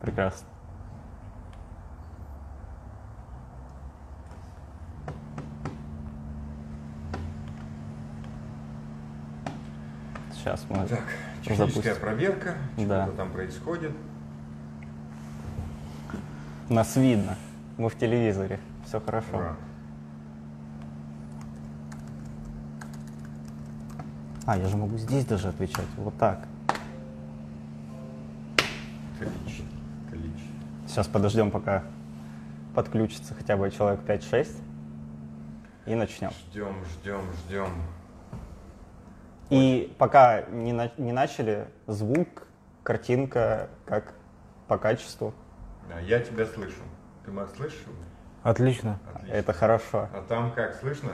Прекрасно. Сейчас мы Так, техническая запустим. проверка, Да. что-то там происходит. Нас видно. Мы в телевизоре. Все хорошо. Ура. А, я же могу здесь даже отвечать. Вот так. Отлично. Сейчас подождем, пока подключится хотя бы человек 5-6. И начнем. Ждем, ждем, ждем. И пока не, на- не начали, звук, картинка, как по качеству. А, Я тебя слышу. Ты меня слышишь? Отлично. Отлично. Это хорошо. А там как, слышно?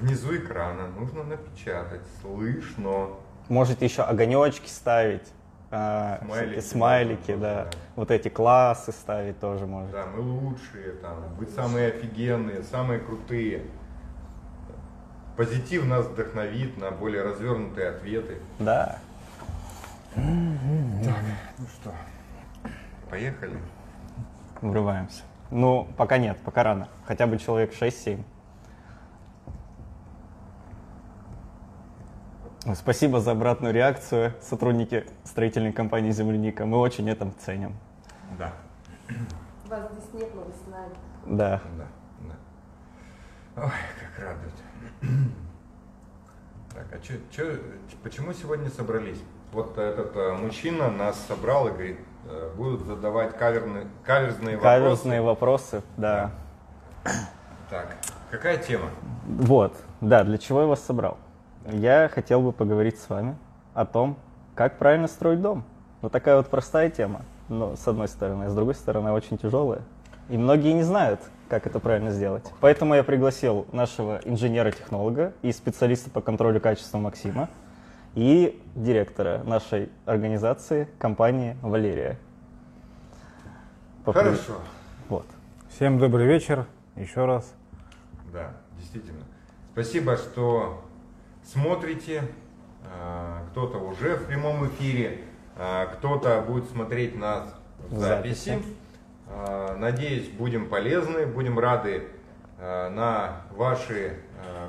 Внизу экрана нужно напечатать. Слышно. Можете еще огонечки ставить. а, Смайлики смайлики, можно, да. да. Вот эти классы ставить тоже можете. Да, мы лучшие там, вы самые офигенные, самые крутые. Позитив нас вдохновит на более развернутые ответы. Да. Ну что, поехали? Врываемся. Ну, пока нет, пока рано. Хотя бы человек 6-7. Спасибо за обратную реакцию, сотрудники строительной компании «Земляника». Мы очень это ценим. Да, Вас здесь нет, но вы с нами. Да. да, да. Ой, как радует. Так, а чё, чё, почему сегодня собрались? Вот этот э, мужчина нас собрал и говорит, э, будут задавать каверны, каверзные вопросы. Каверзные вопросы, да. Так, какая тема? Вот, да, для чего я вас собрал? Я хотел бы поговорить с вами о том, как правильно строить дом. Вот такая вот простая тема, но с одной стороны, а с другой стороны очень тяжелая. И многие не знают, как это правильно сделать. Поэтому я пригласил нашего инженера-технолога и специалиста по контролю качества Максима и директора нашей организации, компании Валерия. Попри- Хорошо. Вот. Всем добрый вечер. Еще раз. Да, действительно. Спасибо, что смотрите. А, Кто-то уже в прямом эфире, а, кто-то будет смотреть нас в записи. записи. А, Надеюсь, будем полезны, будем рады на ваши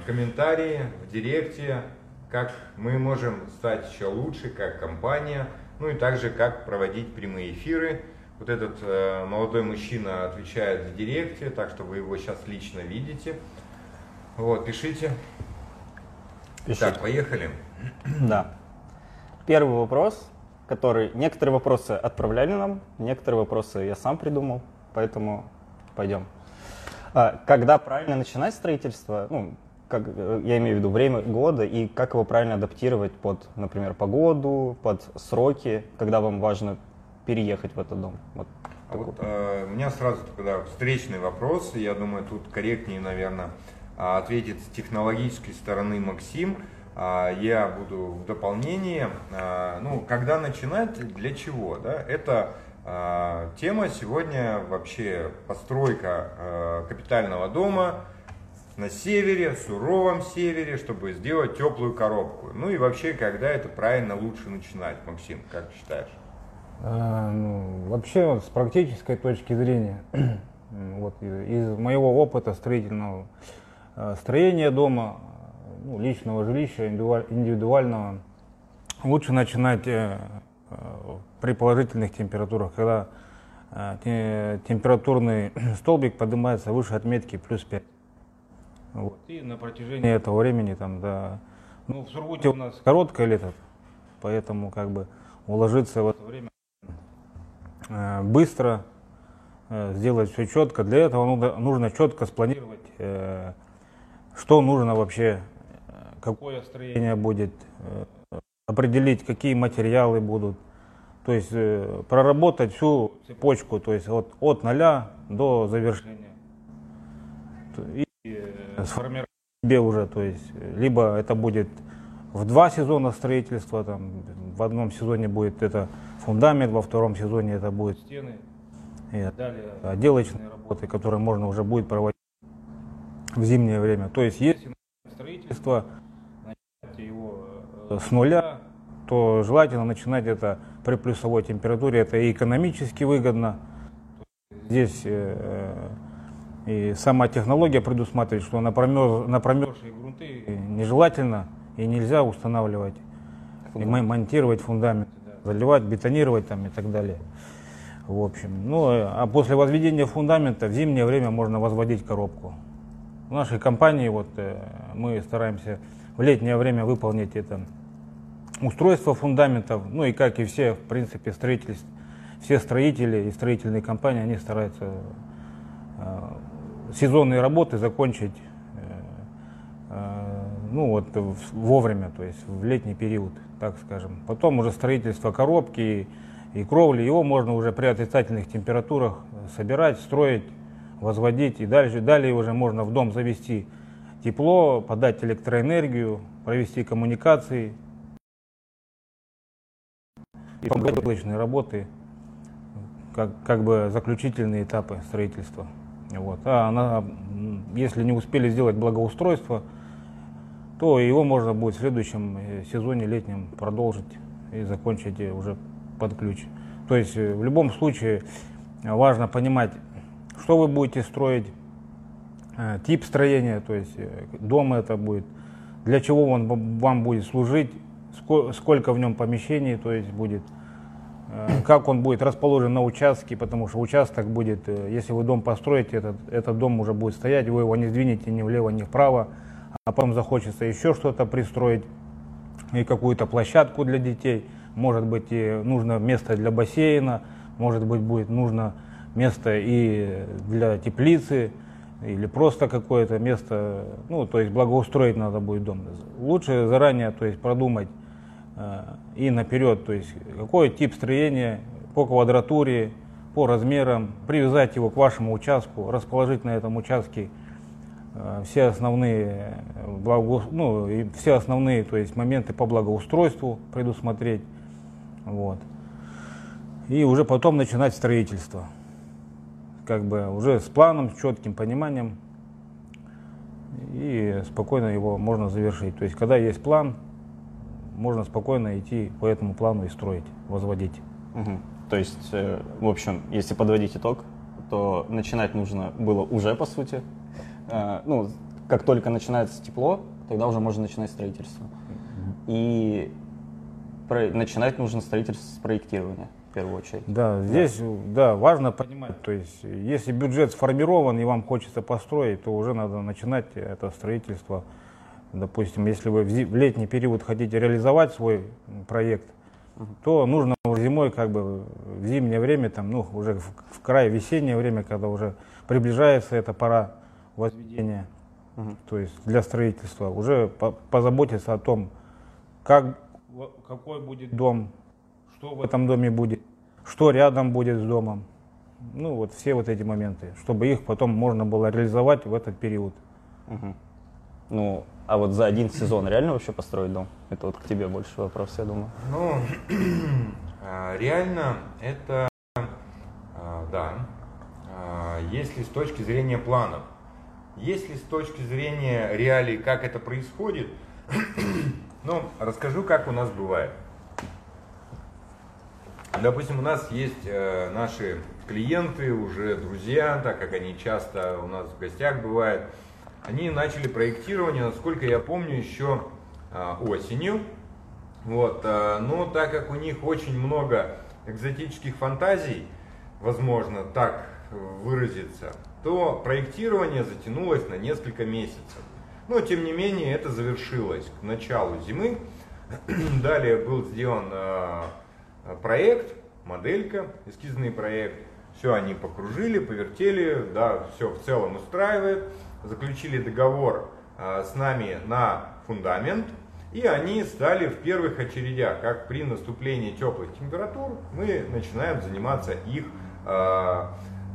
комментарии в директе, как мы можем стать еще лучше, как компания, ну и также как проводить прямые эфиры. Вот этот э, молодой мужчина отвечает в директе, так что вы его сейчас лично видите. Вот, пишите. Пишите. Так, поехали. Да. Первый вопрос, который... Некоторые вопросы отправляли нам, некоторые вопросы я сам придумал, поэтому пойдем. А, Когда правильно начинать строительство, ну, как, э, я имею в виду время года, и как его правильно адаптировать под, например, погоду, под сроки, когда вам важно переехать в этот дом? Вот А такой. вот, э, у меня сразу тогда встречный вопрос. Я думаю, тут корректнее, наверное, ответит с технологической стороны Максим. А, Я буду в дополнении. А, Ну, когда начинать, для чего? Да? Это а, тема сегодня вообще постройка а, капитального дома на севере, суровом севере, чтобы сделать теплую коробку. Ну и вообще, когда это правильно лучше начинать, Максим, как считаешь? Ну, вообще, с практической точки зрения, вот из моего опыта строительного строения дома, э, ну, личного жилища, индивидуаль- индивидуального, лучше начинать э, э, при положительных температурах, когда э, те- температурный столбик поднимается выше отметки плюс 5. Вот. И на протяжении этого времени там, да, ну, в Сургуте у нас короткое лето, поэтому как бы уложиться в это время э, быстро, э, сделать все четко. Для этого нужно, четко спланировать, э, что нужно вообще, какое строение будет, э, определить, какие материалы будут. То есть э, проработать всю цепочку, то есть от, от нуля до завершения. И э, сформировать себе уже, то есть либо это будет в два сезона строительства, там, в одном сезоне будет это фундамент, во втором сезоне это будет стены и далее отделочные работы, которые можно уже будет проводить в зимнее время. То есть если строительство, значит, его э, с нуля, то желательно начинать это при плюсовой температуре. Это и экономически выгодно. Здесь э, и сама технология предусматривает, что на, промерз, на промерзшие грунты нежелательно и нельзя устанавливать и монтировать фундамент, заливать, бетонировать там и так далее. В общем, ну а после возведения фундамента в зимнее время можно возводить коробку. В нашей компании вот э, мы стараемся в летнее время выполнить это устройство фундаментов, ну и как и все, в принципе, строительств, все строители и строительные компании, они стараются э, сезонные работы закончить э, ну вот вовремя, то есть в летний период, так скажем. Потом уже строительство коробки и кровли, его можно уже при отрицательных температурах собирать, строить, возводить. И дальше, далее уже можно в дом завести тепло, подать электроэнергию, провести коммуникации и помощные работы, как, как бы заключительные этапы строительства. Вот. А она, если не успели сделать благоустройство, то его можно будет в следующем э, сезоне летнем продолжить и закончить уже под ключ. То есть э, в любом случае э, важно понимать, что вы будете строить, э, тип строения, то есть дом это будет, для чего он вам будет служить, сколько в нем помещений, то есть будет, как он будет расположен на участке, потому что участок будет, если вы дом построите, этот, этот дом уже будет стоять, вы его не сдвинете ни влево, ни вправо, а потом захочется еще что-то пристроить, и какую-то площадку для детей – может быть, и нужно место для бассейна, может быть, будет нужно место и для теплицы, или просто какое-то место, ну, то есть благоустроить надо будет дом. Лучше заранее, то есть продумать э, и наперед, то есть какой тип строения по квадратуре, по размерам, привязать его к вашему участку, расположить на этом участке э, все основные, благо, ну, и все основные то есть, моменты по благоустройству предусмотреть. Вот. И уже потом начинать строительство. Как бы уже с планом, с четким пониманием. И спокойно его можно завершить. То есть, когда есть план, можно спокойно идти по этому плану и строить, возводить. Угу. То есть, э, в общем, если подводить итог, то начинать нужно было уже, по сути. Э, ну, как только начинается тепло, тогда уже можно начинать строительство. И начинать нужно строительство с проектирования в первую очередь. Да, здесь да. да, важно понимать, то есть если бюджет сформирован и вам хочется построить, то уже надо начинать это строительство. Допустим, если вы в летний период хотите реализовать свой проект, угу. то нужно зимой, как бы в зимнее время, там, ну, уже в, в край весеннее время, когда уже приближается эта пора возведения, угу. то есть для строительства, уже по позаботиться о том, как какой будет дом, что в этом доме будет, что рядом будет с домом. Ну, вот все вот эти моменты, чтобы их потом можно было реализовать в этот период. Угу. Ну, а вот за один сезон реально вообще построить дом? Это вот к тебе больше вопрос, я думаю. Ну, а, реально это, а, да, а, если с точки зрения планов. Если с точки зрения реалий, как это происходит, ну, расскажу, как у нас бывает. Допустим, у нас есть э, наши клиенты, уже друзья, так как они часто у нас в гостях бывают. Они начали проектирование, насколько я помню, еще э, осенью. Вот, э, но так как у них очень много экзотических фантазий, возможно, так выразиться, то проектирование затянулось на несколько месяцев. Но, тем не менее, это завершилось к началу зимы. Далее был сделан э, проект, моделька, эскизный проект. Все они покружили, повертели, да, все в целом устраивает. Заключили договор э, с нами на фундамент. И они стали в первых очередях, как при наступлении теплых температур, мы начинаем заниматься их э,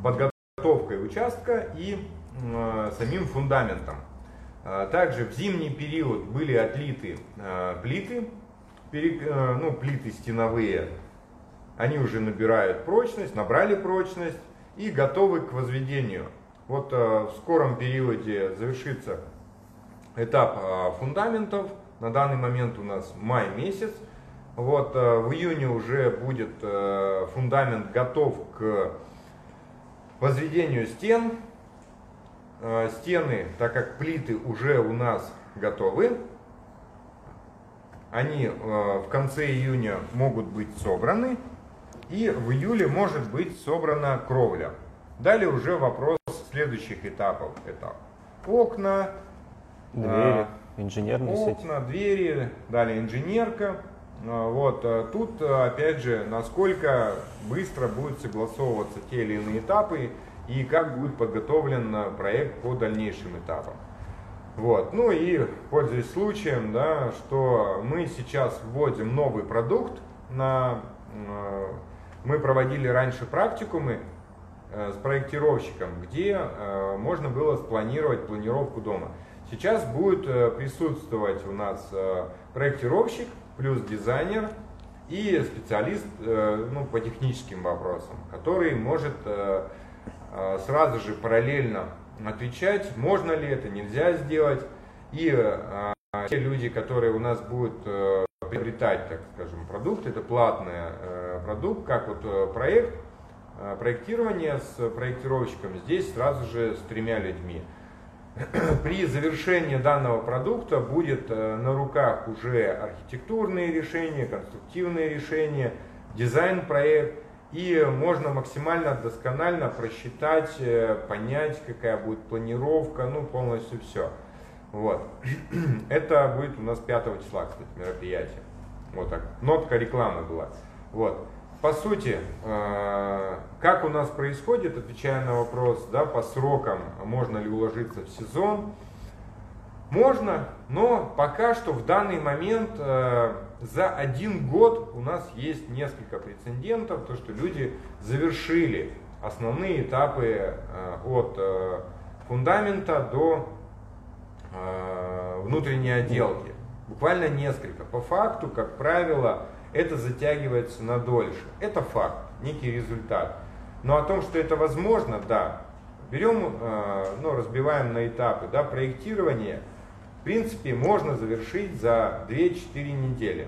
подготовкой участка и э, самим фундаментом. Также в зимний период были отлиты плиты, а, ну, плиты стеновые. Они уже набирают прочность, набрали прочность и готовы к возведению. Вот в скором периоде завершится этап фундаментов, На данный момент у нас май месяц. Вот э, в июне уже будет э, фундамент готов к возведению стен. Э, стены, так как плиты уже у нас готовы, они в конце июня могут быть собраны. И в июле может быть собрана кровля. Далее уже вопрос следующих этапов. Это окна, двери, а, инженерные окна, сеть. двери, далее инженерка. А, вот тут опять же, насколько быстро будут согласовываться те или иные этапы и как будет подготовлен проект по дальнейшим этапам. Вот. Ну и пользуясь случаем, да, что мы сейчас вводим новый продукт на мы проводили раньше практикумы э, с проектировщиком, где э, можно было спланировать планировку дома. Сейчас будет э, присутствовать у нас проектировщик плюс дизайнер и специалист ну, по техническим вопросам, который может сразу же параллельно отвечать, можно ли это, нельзя сделать. И те люди, которые у нас будут приобретать, так скажем, продукт, это платный э, продукт, как вот э, проект, э, проектирование с проектировщиком, здесь сразу же с тремя людьми. При завершении данного продукта будет на руках уже архитектурные решения, конструктивные решения, дизайн-проект, и можно максимально досконально просчитать, понять, какая будет планировка, ну полностью все. Вот. Это будет у нас 5 числа, кстати, мероприятие. Вот так. Нотка рекламы была. Вот. По сути, э, как у нас происходит, отвечая на вопрос, да, по срокам, можно ли уложиться в сезон, можно, но пока что в данный момент э, за один год у нас есть несколько прецедентов, то что люди завершили основные этапы э, от фундамента до Э, внутренней отделки. Буквально несколько. По факту, как правило, это затягивается на дольше. Это факт, некий результат. Но о том, что это возможно, да. Берем, э, ну, разбиваем на этапы. Да, проектирование, принципе, можно завершить за 2-4 недели.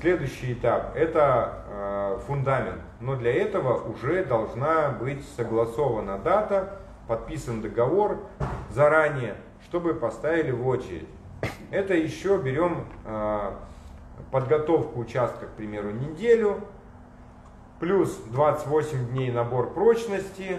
Следующий этап – это э, фундамент. Но для этого уже должна быть согласована дата, подписан договор заранее, чтобы поставили в очередь. Это еще берем э, подготовку участка, к примеру, неделю, плюс 28 дней набор прочности.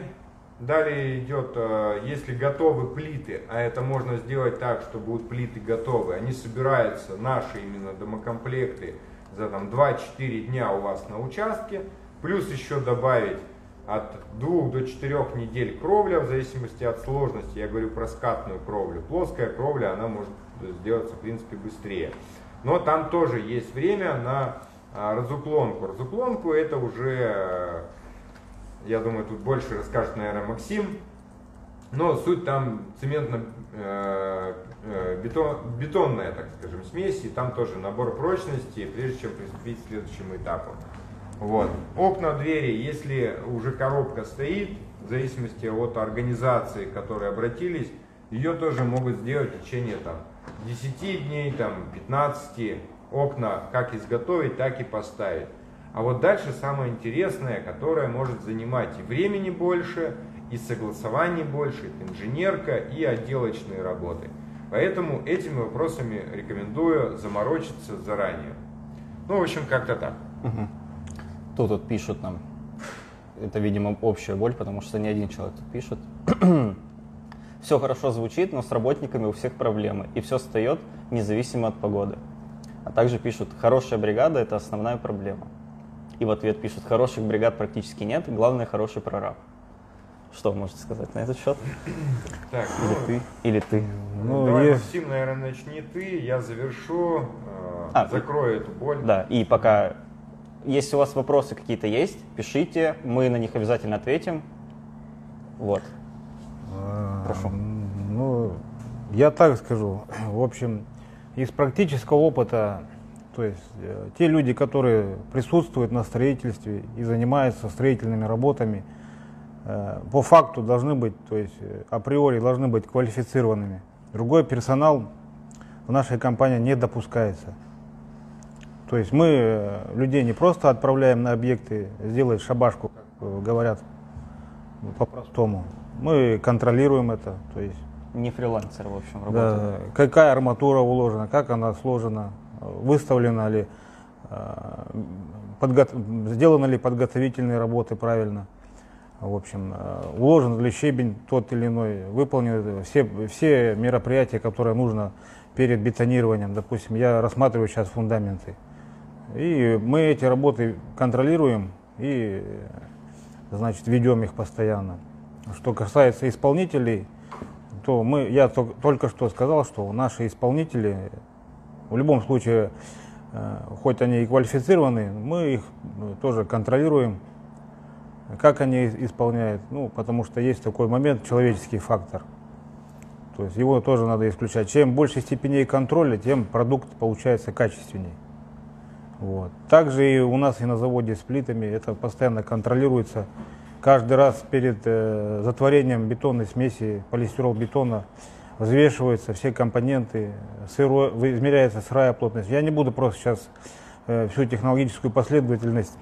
Далее идет, э, если готовы плиты, а это можно сделать так, что будут плиты готовы, они собираются, наши именно домокомплекты, за там 2-4 дня у вас на участке, плюс еще добавить от двух до четырех недель кровля, в зависимости от сложности, я говорю про скатную кровлю. Плоская кровля, она может сделаться, в принципе, быстрее. Но там тоже есть время на а, разуклонку. Разуклонку это уже, я думаю, тут больше расскажет, наверное, Максим. Но суть там цементно э, э, так скажем, смесь, и там тоже набор прочности, прежде чем приступить к следующему этапу. Вот. Окна, двери, если уже коробка стоит, в зависимости от организации, к которой обратились, ее тоже могут сделать в течение там, 10 дней, там, 15 окна как изготовить, так и поставить. А вот дальше самое интересное, которое может занимать и времени больше, и согласований больше, это инженерка и отделочные работы. Поэтому этими вопросами рекомендую заморочиться заранее. Ну, в общем, как-то так. Угу. Тут вот пишут нам, это, видимо, общая боль, потому что не один человек тут пишет. все хорошо звучит, но с работниками у всех проблемы, и все встает независимо от погоды. А также пишут, хорошая бригада – это основная проблема. И в ответ пишут, хороших бригад практически нет, главное – хороший прораб. Что вы можете сказать на этот счет? Так, или ну, ты, или ты. Ну, давай, есть... Максим, наверное, начни ты, я завершу, э, а, закрою и... эту боль. Да, и пока если у вас вопросы какие-то есть, пишите, мы на них обязательно ответим. Вот. А, Прошу. Ну, я так скажу. В общем, из практического опыта, то есть э, те люди, которые присутствуют на строительстве и занимаются строительными работами, э, по факту должны быть, то есть э, априори должны быть квалифицированными. Другой персонал в нашей компании не допускается. То есть мы э, людей не просто отправляем на объекты сделать шабашку, как говорят по-простому. Мы контролируем это. То есть, Не фрилансер, в общем, да, работает. какая арматура уложена, как она сложена, выставлена ли, э, подго- сделаны ли подготовительные работы правильно. В общем, э, уложен ли щебень тот или иной, выполнены все, все мероприятия, которые нужно перед бетонированием. Допустим, я рассматриваю сейчас фундаменты. И мы эти работы контролируем и, значит, ведем их постоянно. Что касается исполнителей, то мы, я тол- только что сказал, что наши исполнители в любом случае, э, хоть они и квалифицированы, мы их э, тоже контролируем, как они исполняют, ну, потому что есть такой момент, человеческий фактор. То есть его тоже надо исключать. Чем больше степеней контроля, тем продукт получается качественней. Вот. Также и у нас и на заводе с плитами это постоянно контролируется. Каждый раз перед э, затворением бетонной смеси полистирол бетона взвешиваются все компоненты, сырой, вы- измеряется сырая плотность. Я не буду просто сейчас э, всю технологическую последовательность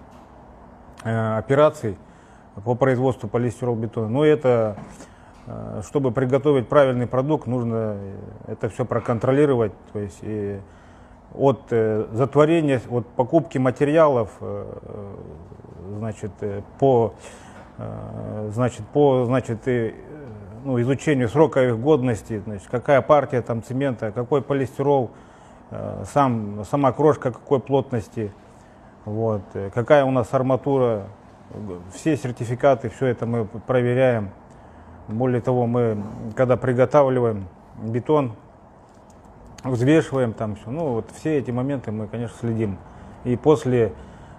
э, операций по производству полистиролбетона. Но это, э, чтобы приготовить правильный продукт, нужно это все проконтролировать. То есть и от затворения, от покупки материалов, значит, по, значит, по, значит, ну, изучению срока их годности, значит, какая партия там цемента, какой полистирол, э, сам, сама крошка какой плотности, вот, э, какая у нас арматура, все сертификаты, все это мы проверяем. Более того, мы, когда приготавливаем бетон, взвешиваем там все. Ну, вот все эти моменты мы, конечно, следим. И после,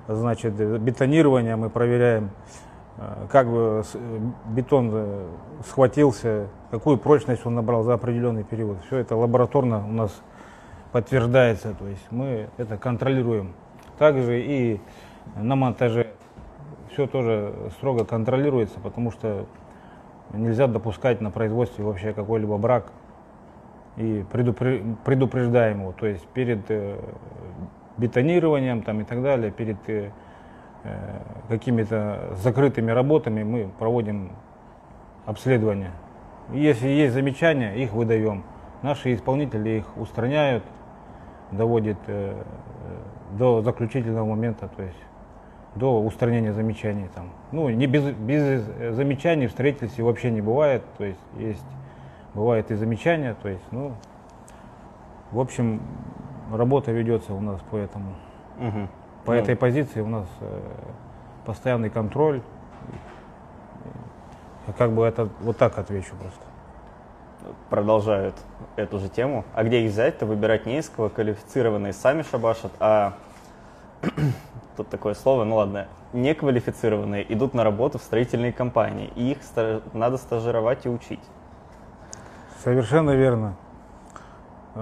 значит, бетонирования мы проверяем, как бы э, бетон э, схватился, какую прочность он набрал за определенный период. Все это лабораторно у нас подтверждается, то есть мы это контролируем. Также и на монтаже все тоже строго контролируется, потому что нельзя допускать на производстве вообще какой-либо брак и предупре- предупреждаем его, то есть перед э, бетонированием там, и так далее, перед какими-то закрытыми работами мы проводим обследование. Если есть замечания, их выдаем. Наши исполнители их устраняют, доводят э, э, до заключительного момента, то есть до устранения замечаний. Там. Ну, не без, без э, замечаний в строительстве вообще не бывает, то есть есть, бывает и замечания, то есть, ну, в общем, работа ведется у нас по этому. Мгм. По Ну, этой позиции у нас э, постоянный контроль. И Как бы это вот так отвечу просто. продолжают эту же тему. А где их взять-то? Выбирать не из кого, квалифицированные сами шабашат, а тут такое слово, ну ладно, неквалифицированные идут на работу в строительные компании, и их ста- надо стажировать и учить. Совершенно верно.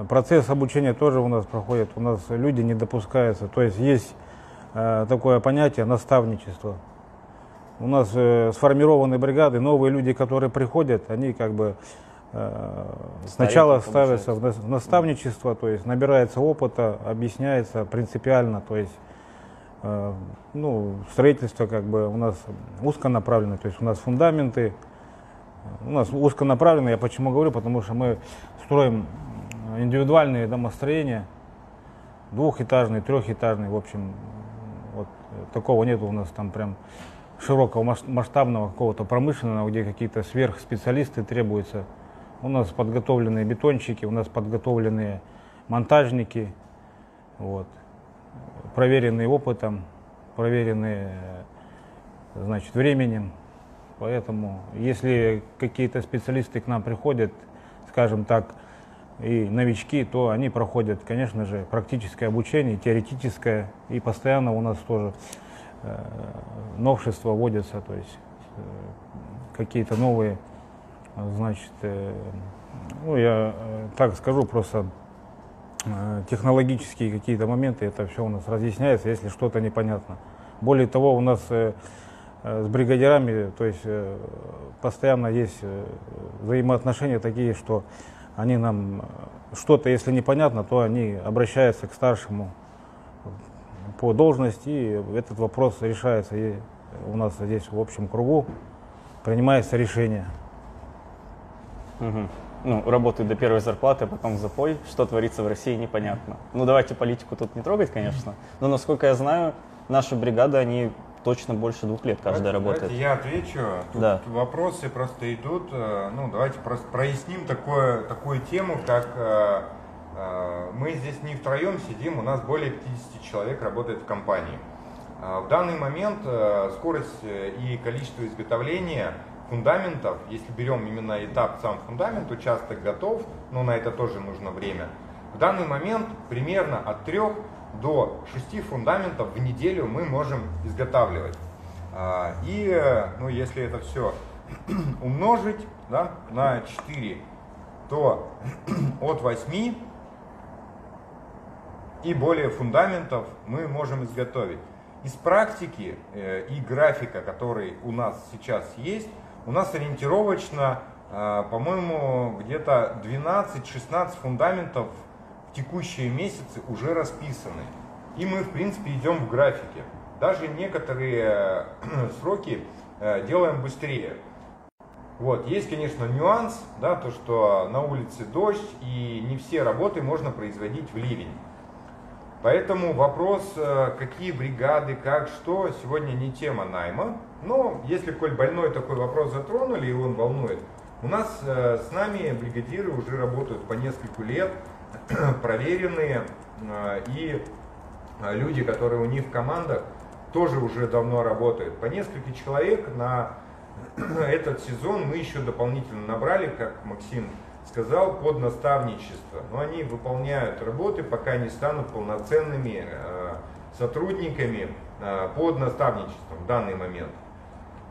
Процесс обучения тоже у нас проходит. У нас люди не допускаются. То есть есть такое понятие наставничество. У нас э, сформированы бригады, новые люди, которые приходят, они как бы э, сначала ставятся в нас- в наставничество, то есть набирается опыта, объясняется принципиально, то есть э, ну, строительство как бы у нас узконаправленно, то есть у нас фундаменты, у нас узконаправленно, я почему говорю, потому что мы строим индивидуальные домостроения, двухэтажные, трехэтажные, в общем, вот э, такого нет у нас там прям широкого масштабного какого-то промышленного, где какие-то сверхспециалисты требуются. У нас подготовленные бетонщики, у нас подготовленные монтажники, вот, проверенные опытом, проверенные, э, значит, временем. Поэтому, если какие-то специалисты к нам приходят, скажем так, и новички, то они проходят, конечно же, практическое обучение, теоретическое, и постоянно у нас тоже э, новшества вводятся, то есть э, какие-то новые, значит, э, ну я э, так скажу, просто э, технологические какие-то моменты, это все у нас разъясняется, если что-то непонятно. Более того, у нас э, с бригадирами, то есть постоянно есть взаимоотношения такие, что они нам э, что-то, если непонятно, то они обращаются к старшему по должности, и этот вопрос решается и у нас здесь в общем кругу, принимается решение. Мгм. Ну, работают до первой зарплаты, а потом запой. Что творится в России, непонятно. Ну, давайте политику тут не трогать, конечно. Но, насколько я знаю, наши бригады, они точно больше двух лет каждая Давайте- работает. давайте я отвечу. Тут Да. вопросы просто идут. э, Ну, давайте просто проясним такое, такую тему, как э, э, мы здесь не втроем сидим, у нас более 50 человек работает в компании. В данный момент скорость и количество изготовления фундаментов, если берем именно этап сам фундамент, участок готов, но на это тоже нужно время. В данный момент примерно от 3 до 6 фундаментов в неделю мы можем изготавливать. А, И ну, если это все умножить да, на 4, то от 8 и более фундаментов мы можем изготовить. Из практики э, и графика, который у нас сейчас есть, у нас ориентировочно, э, по-моему, где-то 12-16 фундаментов текущие месяцы уже расписаны. И мы, в принципе, идем в графике. Даже некоторые э, сроки э, делаем быстрее. Вот, есть, конечно, нюанс, да, то, что на улице дождь, и не все работы можно производить в ливень. Поэтому вопрос, э, какие бригады, как, что, сегодня не тема найма. Но если, коль больной такой вопрос затронули, и он волнует, у нас с нами бригадиры уже работают по нескольку лет, проверенные, э, и э, люди, которые у них в командах, тоже уже давно работают. По несколько человек на этот сезон мы еще дополнительно набрали, как Максим сказал, под наставничество. Но они выполняют работы, пока не станут полноценными э, сотрудниками под наставничеством в данный момент.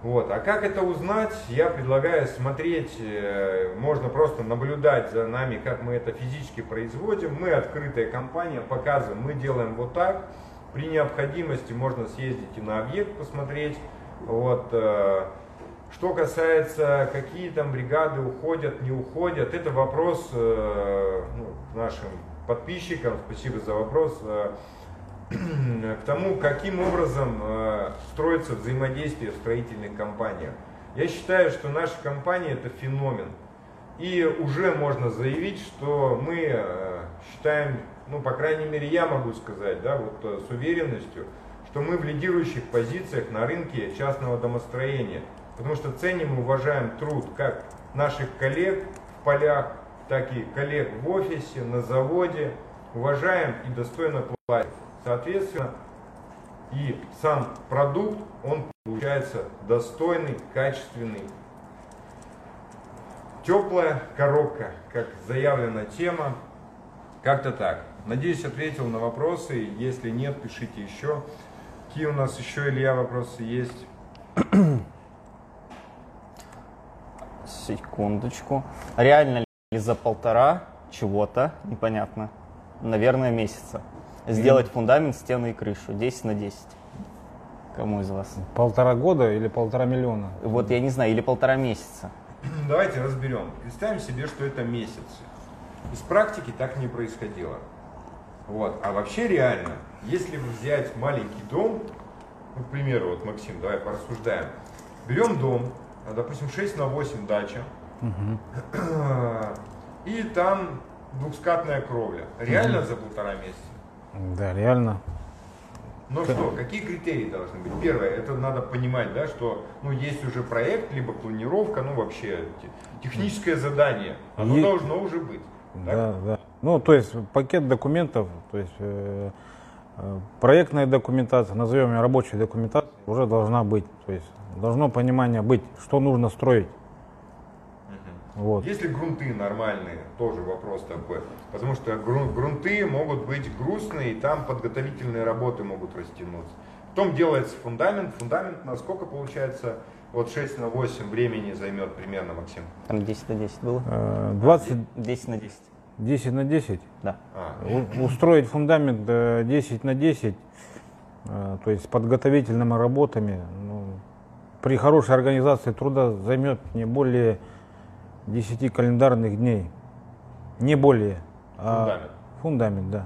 Вот. А как это узнать? Я предлагаю смотреть, э, можно просто наблюдать за нами, как мы это физически производим. Мы открытая компания, показываем, мы делаем вот так. При необходимости можно съездить и на объект посмотреть. Вот. э, Что касается, какие там бригады уходят, не уходят, это вопрос э, ну, нашим подписчикам, спасибо за вопрос, к тому, каким образом э, строится взаимодействие в строительных компаниях. Я считаю, что наша компания это феномен. И уже можно заявить, что мы э, считаем, ну, по крайней мере, я могу сказать, да, вот э, с уверенностью, что мы в лидирующих позициях на рынке частного домостроения. Потому что ценим и уважаем труд как наших коллег в полях, так и коллег в офисе, на заводе. Уважаем и достойно платим. Соответственно, и сам продукт, он получается достойный, качественный. Теплая коробка, как заявлена тема. Как-то так. Надеюсь, ответил на вопросы. Если нет, пишите еще. Какие у нас еще, Илья, вопросы есть? Секундочку. Реально ли за полтора чего-то, непонятно, наверное, месяца, сделать фундамент, стены и крышу 10 на 10? Кому из вас? Полтора года или полтора миллиона? Вот я не знаю, или полтора месяца. Давайте разберем. Представим себе, что это месяцы. Из практики так не происходило. Вот. А вообще реально, если взять маленький дом, ну, к примеру, вот Максим, давай порассуждаем. Берем дом, а, допустим, 6 на 8 дача, и там двухскатная кровля. Реально за полтора месяца? Да, реально. Ну что, какие критерии должны быть? Первое, это надо понимать, да, что ну, есть уже проект, либо планировка, ну вообще те- техническое задание, оно Е- должно уже быть. так? Да, да. Ну, то есть пакет документов, то есть э, э, проектная документация, назовем ее рабочей документацией, уже должна быть. То есть должно понимание быть, что нужно строить. Вот. Если грунты нормальные, тоже вопрос такой. Потому что гру- грунты могут быть грустные, и там подготовительные работы могут растянуться. Потом делается фундамент. Фундамент на сколько получается? Вот 6 на 8 времени займет примерно, Максим. Там 10 на 10 было? Э, 20, 10 на 10. 10 на 10. Да. А, Устроить фундамент э, 10 на 10, э, то есть с подготовительными работами, ну, при хорошей организации труда займет не более 10 календарных дней. Не более. а- Фундамент. Фундамент, да.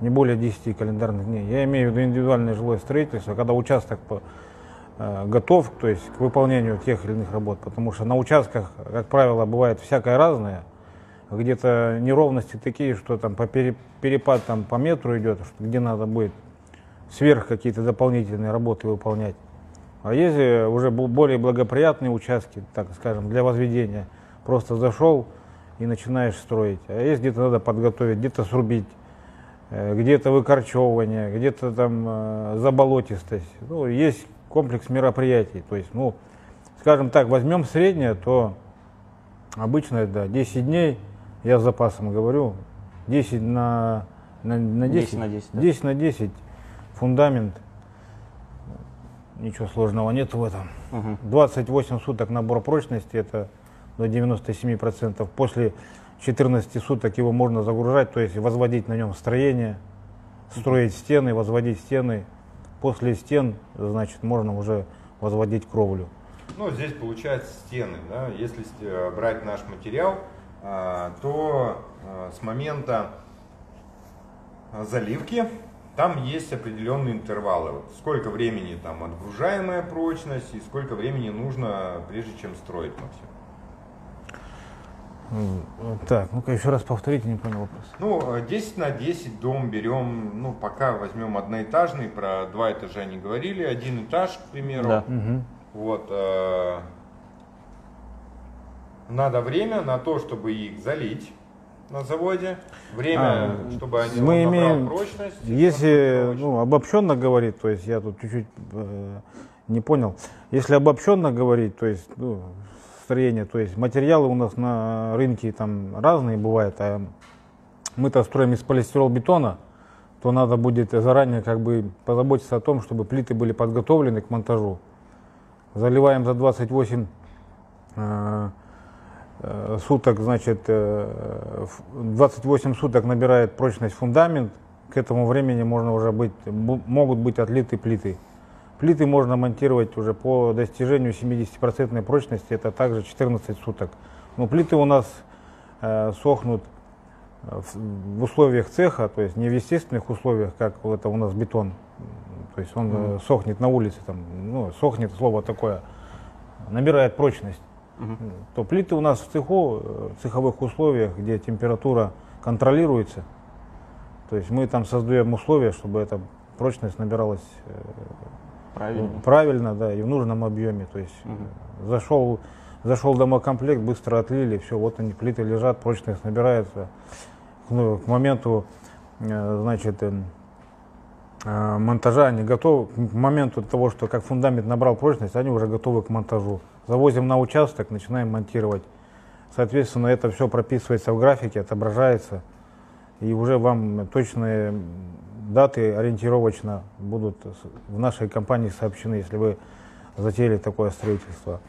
Не более 10 календарных дней. Я имею в виду индивидуальное жилое строительство, когда участок по- э, готов, то есть к выполнению тех или иных работ. Потому что на участках, как правило, бывает всякое разное. Где-то неровности такие, что там по пере- перепад там, по метру идет, где надо будет сверх какие-то дополнительные работы выполнять. А есть э, уже более благоприятные участки, так скажем, для возведения. Просто зашел и начинаешь строить. А есть где-то надо подготовить, где-то срубить, э, где-то выкорчевывание, где-то там э, заболотистость. Ну, есть комплекс мероприятий. То есть, ну, скажем так, возьмем среднее, то обычно это 10 дней, я с запасом говорю, 10 на, на, на 10, 10 на 10, да. 10 на 10 фундамент. Ничего сложного нет в этом. Мгм. 28 суток набор прочности, это до 97%. После 14 суток его можно загружать, то есть возводить на нем строение, строить стены, возводить стены. После стен, значит, можно уже возводить кровлю. Ну, здесь получается стены, да. Если э, брать наш материал, а, то а, с момента заливки там есть определенные интервалы. Вот сколько времени там отгружаемая прочность и сколько времени нужно, прежде чем строить, Максим. Так, ну-ка еще раз повторите, не понял вопрос. Ну, э, 10 на 10 дом берем, ну, пока возьмем одноэтажный, про два этажа не говорили, один этаж, к примеру. Да. Мгм. Вот. э, Надо время на то, чтобы их залить на заводе. Время, А, чтобы они мы имеем- прочность. Если прочность. ну, обобщенно говорить, то есть я тут чуть-чуть э, не понял. Если обобщенно говорить, то есть ну, строение, то есть материалы у нас на рынке там разные бывают, а мы-то строим из полистиролбетона, то надо будет заранее как бы позаботиться о том, чтобы плиты были подготовлены к монтажу. Заливаем за 28 э, э, суток, значит, э, ф- 28 суток набирает прочность фундамент. К этому времени можно уже быть, могут быть отлиты плиты. Плиты можно монтировать уже по достижению 70% прочности, это также 14 суток. Но плиты у нас э, сохнут э, в, условиях цеха, то есть не в естественных условиях, как это у нас бетон. То есть он э, сохнет на улице, там, ну, сохнет слово такое, набирает прочность. Мгм. То плиты у нас в цеху, э, в цеховых условиях, где температура контролируется, то есть мы там создаем условия, чтобы эта прочность набиралась Правильно. правильно, да, и в нужном объеме. То есть э, зашел, зашел домокомплект, быстро отлили, все, вот они, плиты лежат, прочность набирается. Ну, к моменту, э, значит, эм, э, монтажа они готовы, к моменту того, что как фундамент набрал прочность, они уже готовы к монтажу. Завозим на участок, начинаем монтировать. Соответственно, это все прописывается в графике, отображается, и уже вам точные даты ориентировочно будут в нашей компании сообщены, если вы затеяли такое строительство.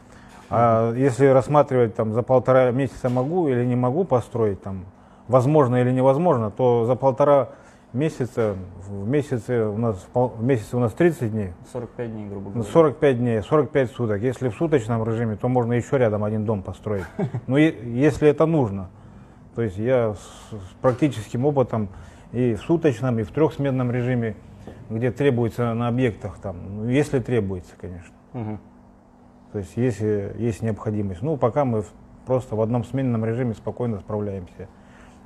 А если рассматривать там за полтора месяца могу или не могу построить, там, возможно или невозможно, то за полтора месяца, в месяце у нас, в месяце у нас 30 дней, 45 дней, грубо ну, говоря. 45 дней, 45 суток. Если в суточном режиме, то можно еще рядом один дом построить. Но е- если это нужно. То есть я с, с практическим опытом и в суточном, и в трехсменном режиме, где требуется на объектах, там, ну, если требуется, конечно. Мгм. То есть если есть необходимость. Ну, пока мы просто в одном сменном режиме спокойно справляемся.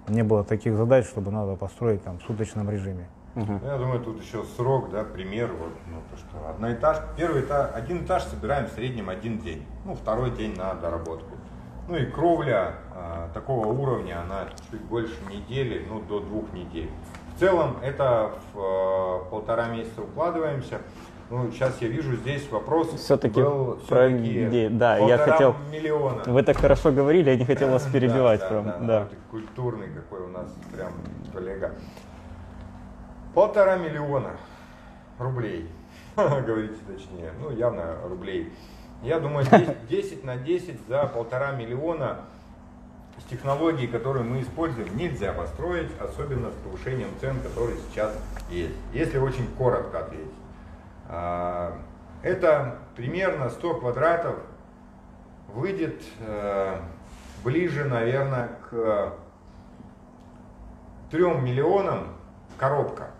Не было таких задач, чтобы надо построить там в суточном режиме. Ну, Я думаю, тут еще срок, да, пример, вот, ну, то, что одноэтаж, первый этаж, один этаж собираем в среднем один день, ну, второй день на доработку. Ну и кровля а, такого уровня, она чуть больше недели, ну, до двух недель. В целом, это в а, полтора месяца укладываемся. Ну, сейчас я вижу здесь вопрос Всё-таки был про всё-таки идею. Да, я хотел- миллиона. Вы так хорошо говорили, я не хотел вас перебивать. Да, прям. да, Да. да. Ты культурный какой у нас прям коллега. Полтора миллиона рублей, говорите точнее, ну явно рублей. Я думаю, 10, 10 на 10 за полтора миллиона с технологией, которую мы используем, нельзя построить, особенно с повышением цен, которые сейчас есть. Если очень коротко ответить. А, Это примерно 100 квадратов выйдет э, ближе, наверное, к 3 миллионам коробка.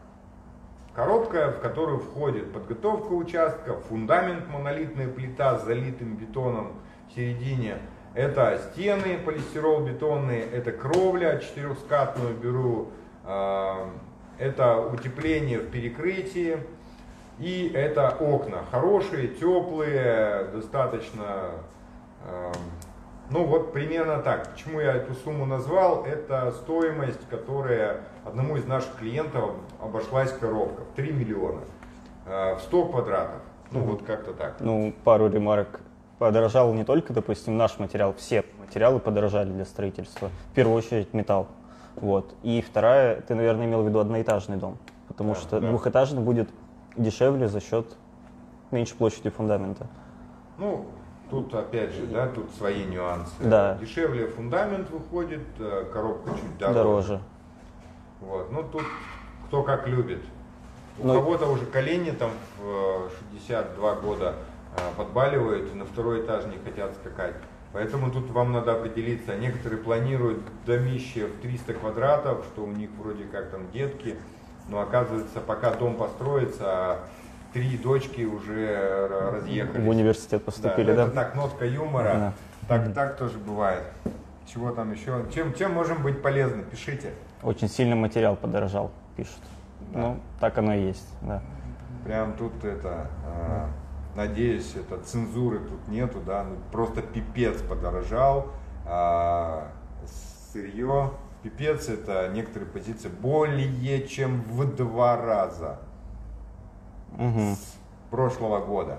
Коробка, в которую входит подготовка участка, фундамент, монолитная плита с залитым бетоном в середине. Это стены полистирол бетонные, это кровля четырехскатную беру, а, это утепление в перекрытии и это окна. Хорошие, теплые, достаточно а, ну вот примерно так. Почему я эту сумму назвал? Это стоимость, которая одному из наших клиентов обошлась коробка в 3 миллиона. Э, в 100 квадратов. Ну вот как-то так. Ну, пару ремарок. Подорожал не только, допустим, наш материал, все материалы подорожали для строительства. В первую очередь металл. Вот. И вторая, ты, наверное, имел в виду одноэтажный дом. Потому Да, что да. двухэтажный будет дешевле за счет меньшей площади фундамента. Ну, тут опять же, да, тут свои нюансы. Да. Дешевле фундамент выходит, э, коробка чуть дороже. Дороже. Вот. Ну тут кто как любит. У Ну, кого-то уже колени там в э, 62 года э, подбаливают и на второй этаж не хотят скакать. Поэтому тут вам надо определиться. Некоторые планируют домище в 300 квадратов, что у них вроде как там детки. Но оказывается, пока дом построится, а три дочки уже р- разъехались. В университет поступили, да? да? Это так, нотка юмора. Да. Так, так тоже бывает. Чего там еще? Чем, чем можем быть полезны? Пишите. Очень сильно материал подорожал, пишут. Да. Ну, так оно и есть, да. Прям тут это, а, надеюсь, это цензуры тут нету, да, ну, просто пипец подорожал, а, сырье, пипец это некоторые позиции более чем в два раза Мгм. с прошлого года.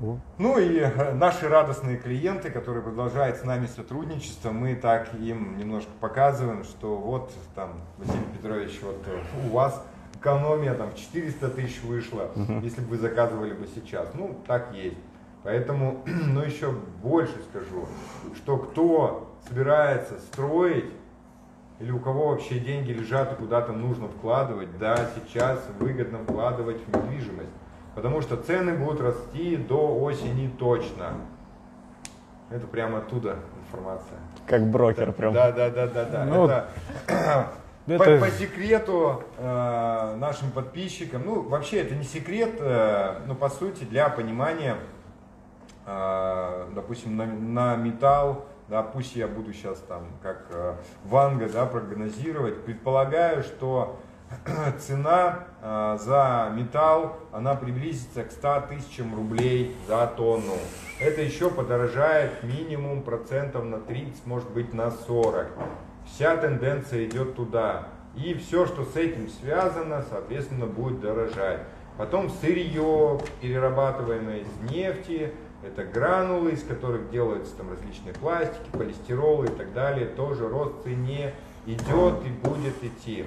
Ну. Ну и э, наши радостные клиенты, которые продолжают с нами сотрудничество, мы так им немножко показываем, что вот там, Василий Петрович, вот э, у вас экономия там в 400 тысяч вышла, если бы вы заказывали бы сейчас. Ну, так есть. Поэтому, но еще больше скажу, что кто собирается строить, или у кого вообще деньги лежат и куда-то нужно вкладывать, да, сейчас выгодно вкладывать в недвижимость. Потому что цены будут расти до осени точно. Это прямо оттуда информация. Как брокер прям. Да, да, да, да, да. Ну, это, по, это- по секрету э, нашим подписчикам, ну вообще это не секрет, э, но по сути для понимания, э, допустим, на, на металл, да, пусть я буду сейчас там как э, Ванга, да, прогнозировать, предполагаю, что цена э, за металл, она приблизится к 100 тысячам рублей за тонну. Это еще подорожает минимум процентов на 30, может быть на 40. Вся тенденция идет туда. И все, что с этим связано, соответственно, будет дорожать. Потом сырье, перерабатываемое из нефти, это гранулы, из которых делаются там различные пластики, полистиролы и так далее. Тоже рост цене идет и будет идти.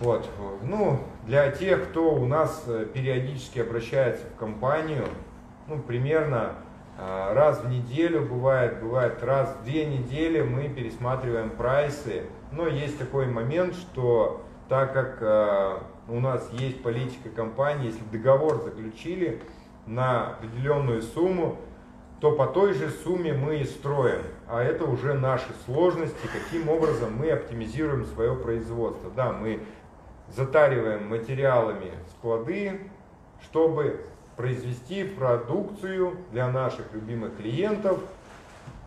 Вот. Ну, для тех, кто у нас э, периодически обращается в компанию, ну, примерно э, раз в неделю бывает, бывает раз в две недели мы пересматриваем прайсы. Но есть такой момент, что так как э, у нас есть политика компании, если договор заключили на определенную сумму, то по той же сумме мы и строим. А это уже наши сложности, каким образом мы оптимизируем свое производство. Да, мы затариваем материалами склады, чтобы произвести продукцию для наших любимых клиентов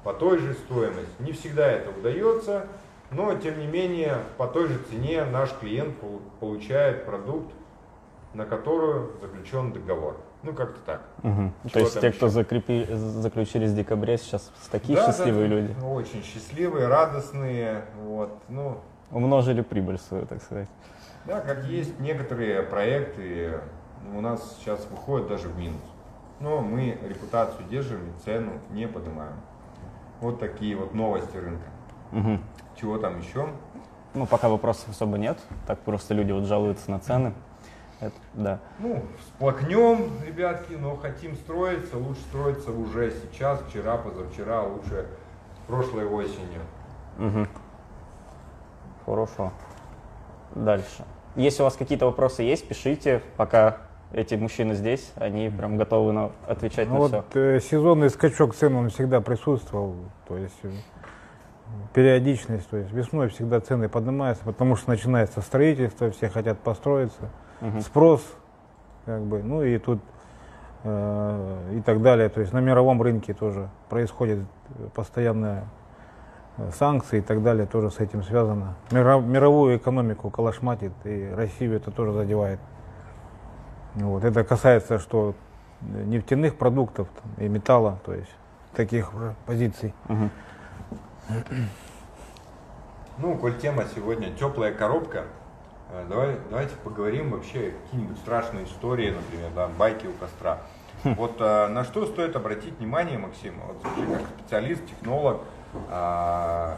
по той же стоимости. Не всегда это удается, но тем не менее по той же цене наш клиент пол- получает продукт, на которую заключен договор. Ну как-то так. Чего То есть те, кто закрепи- заключили с декабря, сейчас такие да, счастливые да, люди. Очень счастливые, радостные. Вот. Ну, Умножили прибыль свою, так сказать. Да, как есть некоторые проекты, у нас сейчас выходят даже в минус. Но мы репутацию держим и цену не поднимаем. Вот такие вот новости рынка. Мгм. Чего там еще? Ну, пока вопросов особо нет. Так просто люди вот жалуются на цены. Это, да. Ну, всплакнем, ребятки, но хотим строиться. Лучше строиться уже сейчас, вчера, позавчера, лучше прошлой осенью. Мгм. Хорошо. Дальше. Если у вас какие-то вопросы есть, пишите, пока эти мужчины здесь, они прям готовы на- отвечать Ну на все. вот э, сезонный скачок цен, он всегда присутствовал. То есть э, периодичность, то есть весной всегда цены поднимаются, потому что начинается строительство, все хотят построиться, Мгм. спрос, как бы, ну и тут э, и так далее. То есть на мировом рынке тоже происходит постоянная санкции и так далее, тоже с этим связано. Мировую экономику калашматит, и Россию это тоже задевает. Вот. Это касается что нефтяных продуктов там, и металла, то есть таких уже позиций. Ну, коль тема сегодня теплая коробка, э, давай, давайте поговорим вообще какие-нибудь страшные истории, например, да, байки у костра. Вот э, на что стоит обратить внимание, Максим, вот как специалист, технолог, а,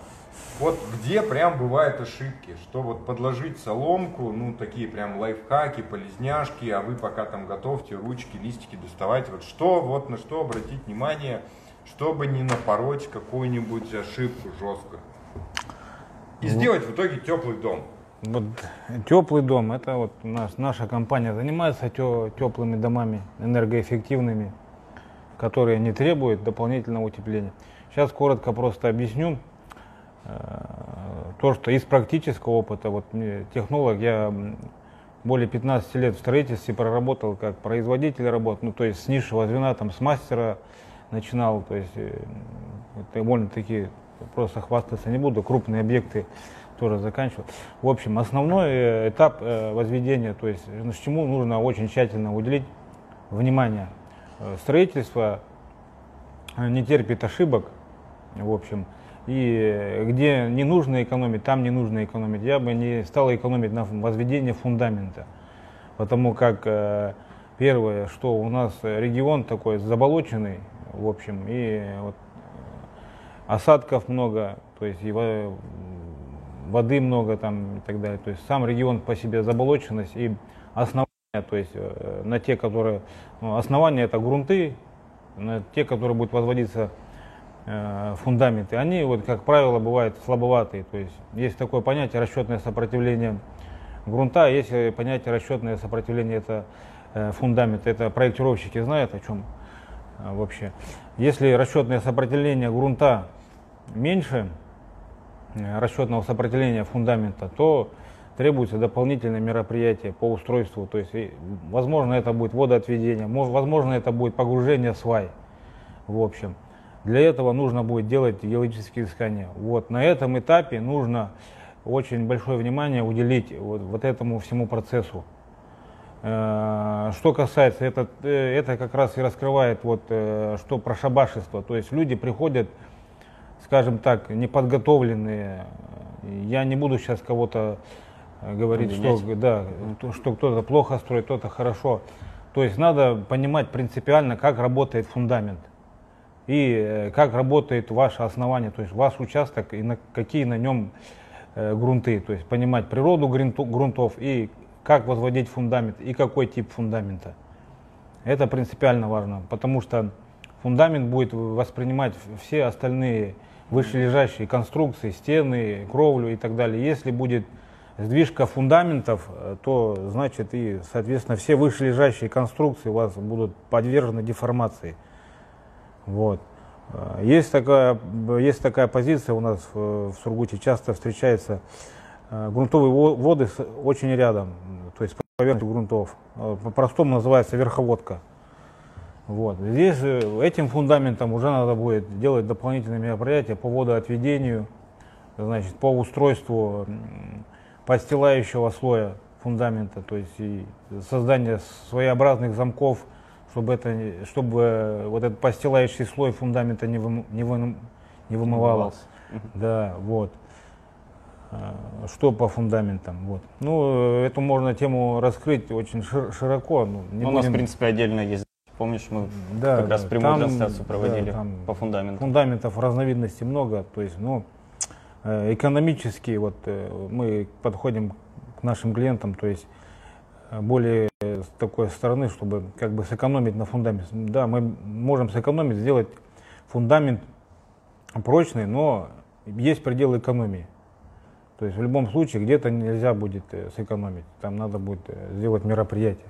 вот где прям бывают ошибки, что вот подложить соломку, ну такие прям лайфхаки, полезняшки, а вы пока там готовьте ручки, листики доставайте, вот что, вот на что обратить внимание, чтобы не напороть какую-нибудь ошибку жесткую. И сделать в итоге теплый дом. Вот теплый дом, это вот у нас, наша компания занимается теплыми домами, энергоэффективными, которые не требуют дополнительного утепления. Сейчас коротко просто объясню э, то, что из практического опыта, вот технолог, я более 15 лет в строительстве проработал как производитель работ, ну то есть с низшего звена, там с мастера начинал, то есть э, довольно-таки просто хвастаться не буду, крупные объекты тоже заканчивал. В общем, основной э, этап возведения, то есть ну, чему нужно очень тщательно уделить внимание. Строительство не терпит ошибок, в общем, и где не нужно экономить, там не нужно экономить. Я бы не стал экономить на возведении фундамента, потому как э, первое, что у нас регион такой заболоченный, в общем, и вот э, осадков много, то есть во- воды много там и так далее. То есть сам регион по себе заболоченность и основания, то есть э, на те, которые, ну, основания это грунты, на те, которые будут возводиться фундаменты, они вот, как правило, бывают слабоватые. То есть есть такое понятие расчетное сопротивление грунта, есть э, понятие расчетное сопротивление это э, фундамент. Это проектировщики знают о чем э, вообще. Если расчетное сопротивление грунта меньше э, расчетного сопротивления фундамента, то требуется дополнительное мероприятие по устройству. То есть, возможно, это будет водоотведение, мож- возможно, это будет погружение свай. В общем, для этого нужно будет делать геологические искания. Вот на этом этапе нужно очень большое внимание уделить вот, вот этому всему процессу. Э, Что касается, это, э, это как раз и раскрывает вот, э, что про шабашество. То есть люди приходят, скажем так, неподготовленные. Я не буду сейчас кого-то говорить, что, да, то, что кто-то плохо строит, кто-то хорошо. То есть надо понимать принципиально, как работает фундамент и э, как работает ваше основание, то есть ваш участок и на, какие на нем э, грунты, то есть понимать природу грунтов и как возводить фундамент и какой тип фундамента. Это принципиально важно, потому что фундамент будет воспринимать все остальные вышележащие конструкции, стены, кровлю и так далее. Если будет сдвижка фундаментов, э, то значит и, соответственно, все вышележащие конструкции у вас будут подвержены деформации. Вот. Э, Есть такая, есть такая позиция у нас в, Сургуте, часто встречается э, грунтовые во- воды очень рядом, то есть поверхность грунтов. Э, По-простому называется верховодка. Вот. Здесь этим фундаментом уже надо будет делать дополнительные мероприятия по водоотведению, значит, по устройству подстилающего слоя фундамента, то есть и создание своеобразных замков, чтобы, это, чтобы э, вот этот постилающий слой фундамента не, вым- не, вым- не вымывало. Да, вот. А, Что по фундаментам? Вот. Ну, э, эту можно тему раскрыть очень шир- широко. Ну, не Ну, у нас, в будем- принципе, отдельно есть. Помнишь, мы Да, как раз прямую там, трансляцию проводили да, там по фундаменту. Фундаментов разновидностей много, то есть, ну, э, экономически вот мы подходим к нашим клиентам, то есть более с такой стороны, чтобы как бы сэкономить на фундаменте. Да, мы можем сэкономить, сделать фундамент прочный, но есть предел экономии. То есть в любом случае где-то нельзя будет э, сэкономить, там надо будет э, сделать мероприятие.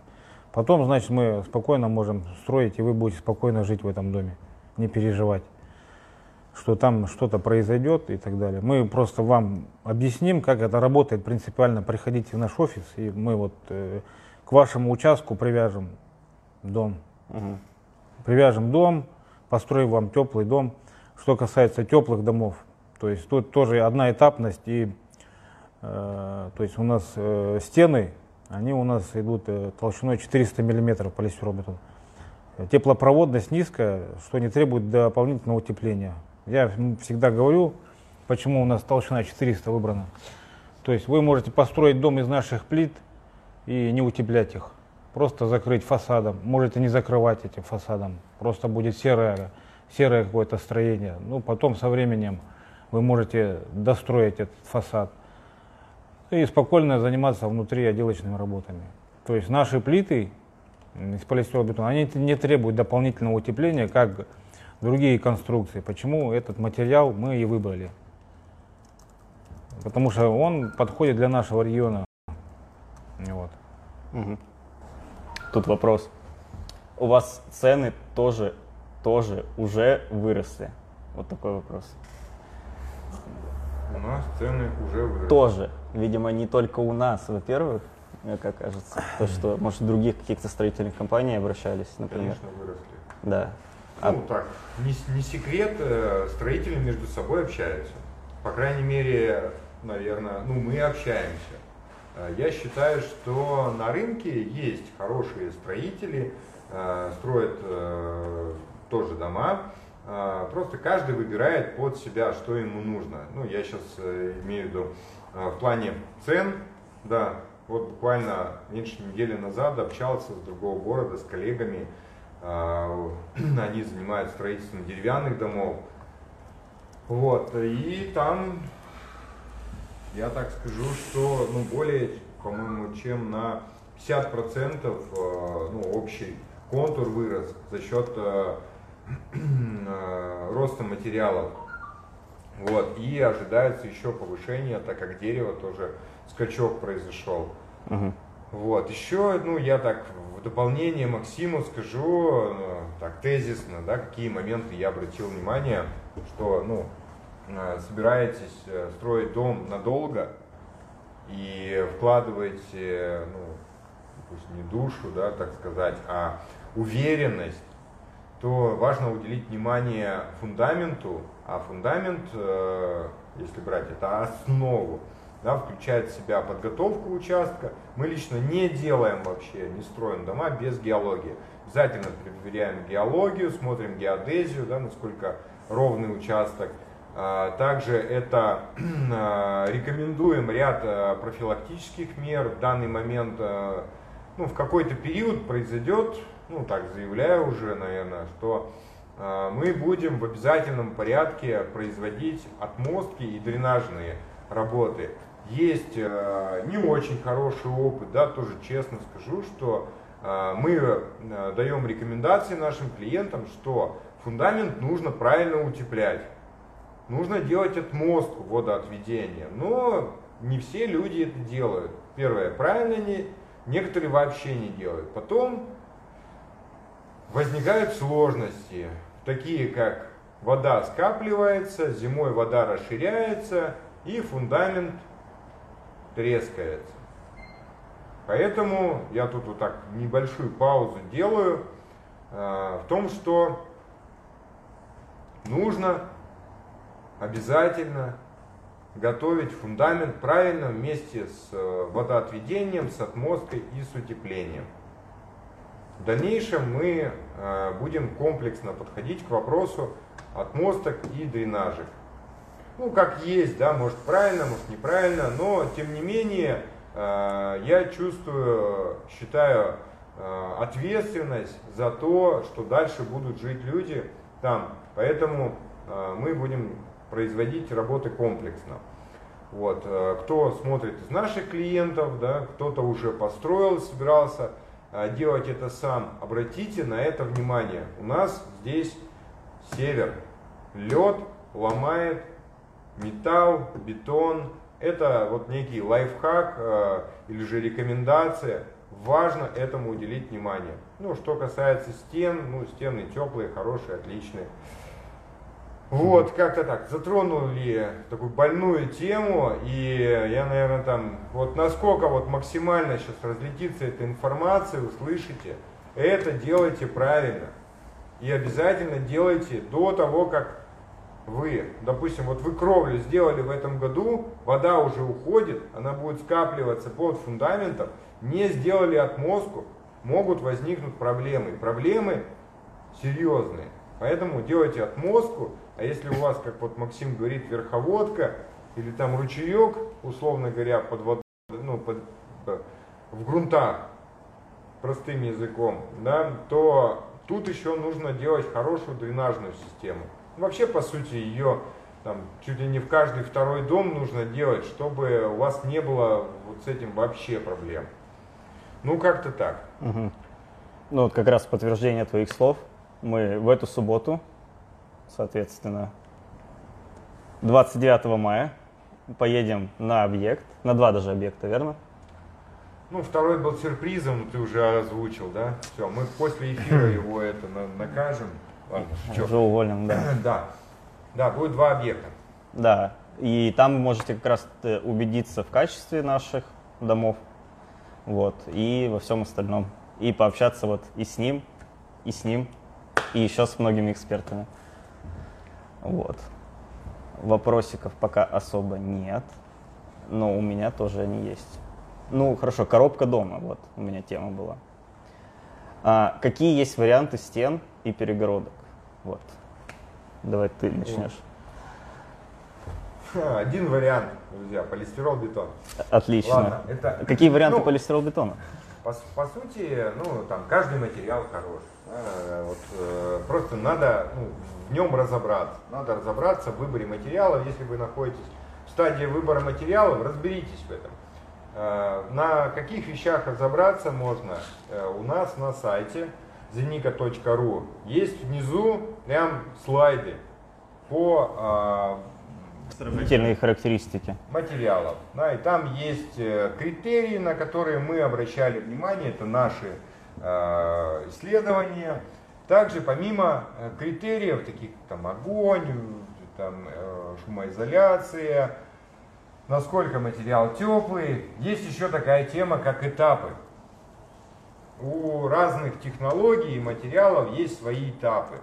Потом, значит, мы спокойно можем строить, и вы будете спокойно жить в этом доме, не переживать. что там что-то произойдет и так далее. Мы просто вам объясним, как это работает принципиально. Приходите в наш офис, и мы вот э, к вашему участку привяжем дом. Мгм. Привяжем дом, построим вам теплый дом. Что касается теплых домов, то есть тут тоже одна этапность и э, то есть у нас э, стены, они у нас идут э, толщиной 400 миллиметров полистиролбетон. Теплопроводность низкая, что не требует дополнительного утепления. Я всегда говорю, почему у нас толщина 400 выбрана. То есть вы можете построить дом из наших плит и не утеплять их. Просто закрыть фасадом. Можете не закрывать этим фасадом. Просто будет серое, серое какое-то строение. Ну, потом со временем вы можете достроить этот фасад и спокойно заниматься внутри отделочными работами. То есть наши плиты из полистиролбетона, они не требуют дополнительного утепления, как другие конструкции. Почему этот материал мы и выбрали? Потому что он подходит для нашего региона. Тут вопрос. У вас цены тоже, тоже уже выросли? Вот такой вопрос. У нас цены уже выросли. Тоже. Видимо, не только у нас, во-первых, как кажется. То, что, может, других каких-то строительных компаний обращались, например. Конечно, выросли. Да. А- Ну так, не, не секрет, э, строители между собой общаются. По крайней мере, наверное, ну мы общаемся. Э, Я считаю, что на рынке есть хорошие строители, э, строят э, тоже дома. Просто каждый выбирает под себя, что ему нужно. Ну, я сейчас имею в виду в плане цен, да, вот буквально меньше недели назад общался с другого города, с коллегами, Они занимаются строительством деревянных домов. Вот, и там, я так скажу, что ну, более, по-моему, чем на 50% э, ну, общий контур вырос за счет э, э, роста материалов. Вот, и ожидается еще повышение, так как дерево тоже скачок произошел. Мгм. Вот, еще, ну, я так в дополнение Максиму скажу, так, тезисно, да, какие моменты я обратил внимание, что, ну, собираетесь э, строить дом надолго и вкладываете, ну, пусть не душу, да, так сказать, а уверенность, то важно уделить внимание фундаменту, а фундамент, э, если брать, это основу, да, включает в себя подготовку участка. Мы лично не делаем вообще, не строим дома без геологии. Обязательно проверяем геологию, смотрим геодезию, да, насколько ровный участок. А, Также это а, рекомендуем ряд а, профилактических мер. В данный момент ну, в какой-то период произойдет, ну так заявляю уже, наверное, что мы будем в обязательном порядке производить отмостки и дренажные работы. Есть не очень хороший опыт, да, тоже честно скажу, что мы даем рекомендации нашим клиентам, что фундамент нужно правильно утеплять. Нужно делать отмостку водоотведения, но не все люди это делают. Первое, правильно не, некоторые вообще не делают. Потом возникают сложности, такие как вода скапливается, зимой вода расширяется и фундамент трескается. Поэтому я тут вот так небольшую паузу делаю э, в том, что нужно обязательно готовить фундамент правильно вместе с э, водоотведением, с отмосткой и с утеплением. В дальнейшем мы э, будем комплексно подходить к вопросу отмосток и дренажек. Ну, как есть, да, может правильно, может неправильно, но тем не менее э, я чувствую, считаю ответственность за то, что дальше будут жить люди там. Поэтому мы будем производить работы комплексно. Вот. э, Кто смотрит из наших клиентов, да, кто-то уже построил, собирался э, делать это сам, обратите на это внимание. У нас здесь север, лед ломает металл, бетон. Это вот некий лайфхак э, или же рекомендация. Важно этому уделить внимание. Ну, что касается стен, ну, стены теплые, хорошие, отличные. Вот, как-то так, затронули такую больную тему, и я, наверное, там, вот насколько вот максимально сейчас разлетится эта информация, услышите, это делайте правильно. И обязательно делайте до того, как вы, допустим, вот вы кровлю сделали в этом году, вода уже уходит, она будет скапливаться под фундаментом, не сделали отмостку, могут возникнуть проблемы. Проблемы серьезные. Поэтому делайте отмостку, а если у вас, как вот Максим говорит, верховодка или там ручеек, условно говоря, под водой, ну, под, в грунтах, простым языком, да, то тут еще нужно делать хорошую дренажную систему. Вообще, по сути, ее там, чуть ли не в каждый второй дом нужно делать, чтобы у вас не было вот с этим вообще проблем. Ну, как-то так. Угу. Ну, вот как раз подтверждение твоих слов. Мы в эту субботу, соответственно, 29 мая поедем на объект, на два даже объекта, верно? Ну, второй был сюрпризом, ты уже озвучил, да? Все, мы после эфира его это накажем. Ладно, Уже уволен, да. да. Да, будет два объекта. Да. И там вы можете как раз э, убедиться в качестве наших домов. Вот. И во всем остальном. И пообщаться вот и с ним, и с ним, и еще с многими экспертами. Вот. Вопросиков пока особо нет, но у меня тоже они есть. Ну, хорошо, коробка дома, вот у меня тема была. А, какие есть варианты стен и перегородок? Вот. Давай ты начнешь. Один вариант, друзья, полистирол бетон. Отлично. Ладно, это, Какие варианты ну, полистирол бетона? По, по сути, ну там каждый материал хорош. Да, вот, э, просто надо ну, в нем разобраться. Надо разобраться в выборе материалов. Если вы находитесь в стадии выбора материалов, разберитесь в этом. Э, на каких вещах разобраться можно? Э, у нас на сайте zenika.ru есть внизу прям слайды по э, сравнительные характеристики материалов. Да, и там есть критерии, на которые мы обращали внимание, это наши исследования. Также помимо критериев, таких там огонь, там, шумоизоляция, насколько материал теплый. Есть еще такая тема, как этапы. У разных технологий и материалов есть свои этапы.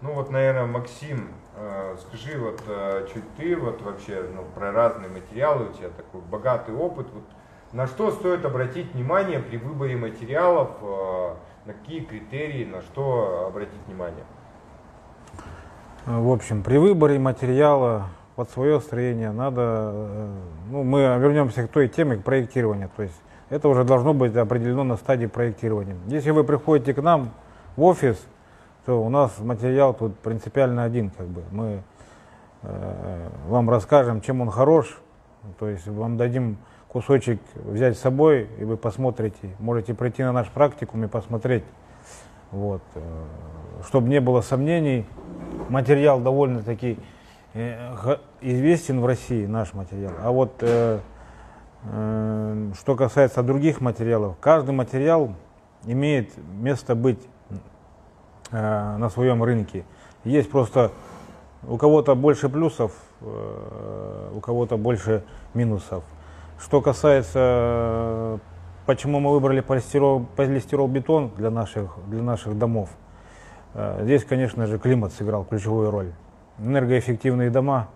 Ну вот, наверное, Максим, э, скажи вот э, чуть ты вот вообще ну, про разные материалы, у тебя такой богатый опыт. Вот, на что стоит обратить внимание при выборе материалов, э, на какие критерии, на что обратить внимание? В общем, при выборе материала под свое строение надо, э, ну, мы вернемся к той теме, к проектированию, то есть это уже должно быть определено на стадии проектирования. Если вы приходите к нам в офис, то у нас материал тут принципиально один, как бы, мы э, вам расскажем, чем он хорош, то есть вам дадим кусочек взять с собой, и вы посмотрите, можете прийти на наш практикум и посмотреть, вот, э, чтобы не было сомнений, материал довольно-таки Э, известен в России наш материал. А вот э, э, что касается других материалов, каждый материал имеет место быть э, на своем рынке. Есть просто у кого-то больше плюсов, э, у кого-то больше минусов. Что касается, почему мы выбрали полистирол, полистирол бетон для наших, для наших домов, э, здесь, конечно же, климат сыграл ключевую роль энергоэффективные дома,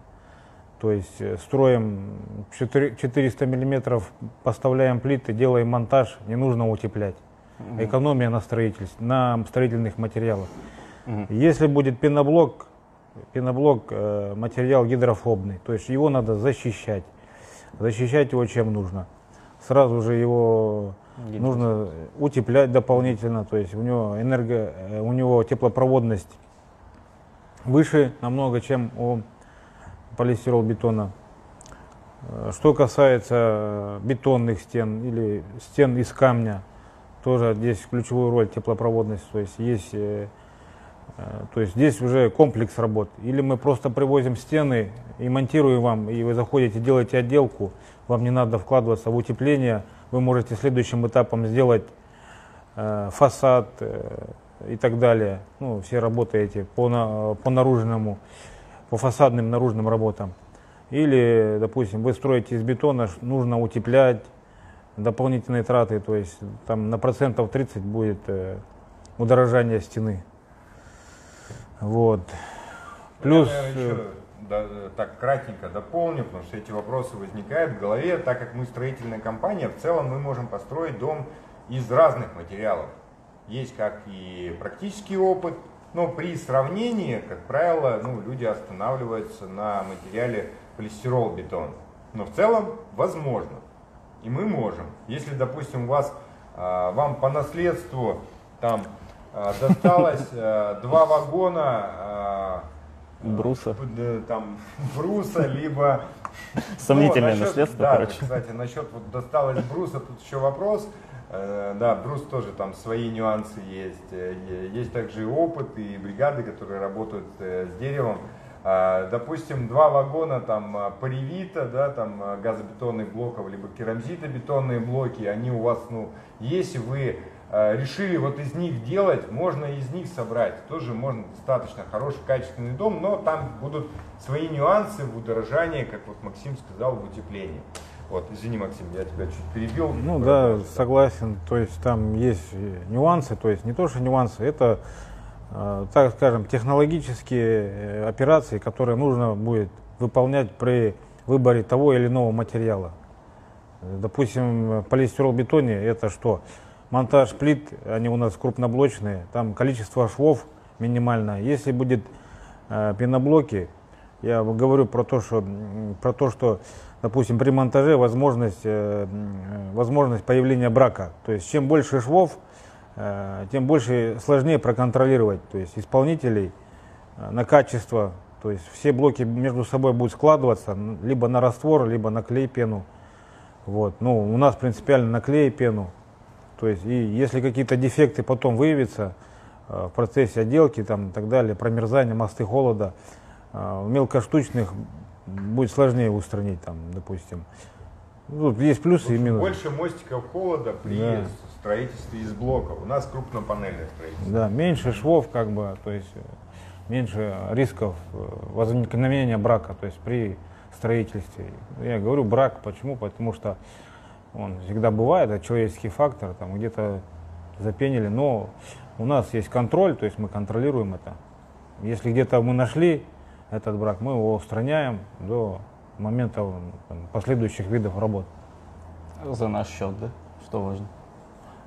то есть э, строим 400 миллиметров, поставляем плиты, делаем монтаж, не нужно утеплять. Угу. Экономия на строительстве, на строительных материалах. Угу. Если будет пеноблок, пеноблок э, материал гидрофобный, то есть его надо защищать. Защищать его чем нужно? Сразу же его Гидрофоб. нужно утеплять дополнительно, то есть у него энерго, э, у него теплопроводность выше намного, чем у полистирол-бетона. Что касается бетонных стен или стен из камня, тоже здесь ключевую роль теплопроводность, то есть есть, э, э, то есть здесь уже комплекс работ. Или мы просто привозим стены и монтируем вам, и вы заходите, делаете отделку, вам не надо вкладываться в утепление, вы можете следующим этапом сделать э, фасад, и так далее. Ну, все работы эти по, на, по наружному. по фасадным наружным работам. Или, допустим, вы строите из бетона, нужно утеплять, дополнительные траты, то есть там на процентов 30 будет э, удорожание стены. Вот. Плюс... Я, наверное, еще, да, так кратенько дополню, потому что эти вопросы возникают в голове, так как мы строительная компания, в целом мы можем построить дом из разных материалов. Есть как и практический опыт, но при сравнении, как правило, ну, люди останавливаются на материале полистирол-бетон. Но в целом возможно. И мы можем. Если, допустим, у вас, а, вам по наследству там досталось а, два вагона бруса, там, бруса, либо... Сомнительное ну, насчет, наследство, да, короче. кстати, насчет вот досталось бруса, тут еще вопрос. Э, да, брус тоже там свои нюансы есть. Э, есть также и опыт, и бригады, которые работают э, с деревом. А, допустим, два вагона там а, паревита, да, там а, газобетонных блоков, либо керамзитобетонные блоки, они у вас, ну, если вы решили вот из них делать, можно из них собрать. Тоже можно достаточно хороший, качественный дом, но там будут свои нюансы в удорожании, как вот Максим сказал, в утеплении. Вот, извини, Максим, я тебя чуть перебил. Ну да, согласен. То есть там есть нюансы, то есть не то, что нюансы, это Э, так скажем, технологические э, операции, которые нужно будет выполнять при выборе того или иного материала. Допустим, полистирол-бетоне это что? Монтаж плит, они у нас крупноблочные, там количество швов минимальное. Если будет э, пеноблоки, я говорю про то, что, про то, что допустим, при монтаже возможность, э, возможность появления брака. То есть чем больше швов, Э, тем больше сложнее проконтролировать то есть исполнителей э, на качество. То есть все блоки между собой будут складываться либо на раствор, либо на клей пену. Вот. Ну, у нас принципиально на клей пену. То есть, и если какие-то дефекты потом выявятся э, в процессе отделки там, и так далее, промерзания, мосты холода, э, мелкоштучных будет сложнее устранить, там, допустим. Ну, есть плюсы и минусы. Больше мостиков холода при да строительстве из блоков. У нас крупнопанельное строительство. Да, меньше швов, как бы, то есть меньше рисков э, возникновения брака, то есть при строительстве. Я говорю брак, почему? Потому что он всегда бывает, это человеческий фактор, там где-то запенили, но у нас есть контроль, то есть мы контролируем это. Если где-то мы нашли этот брак, мы его устраняем до момента там, последующих видов работ. За наш счет, да? Что важно?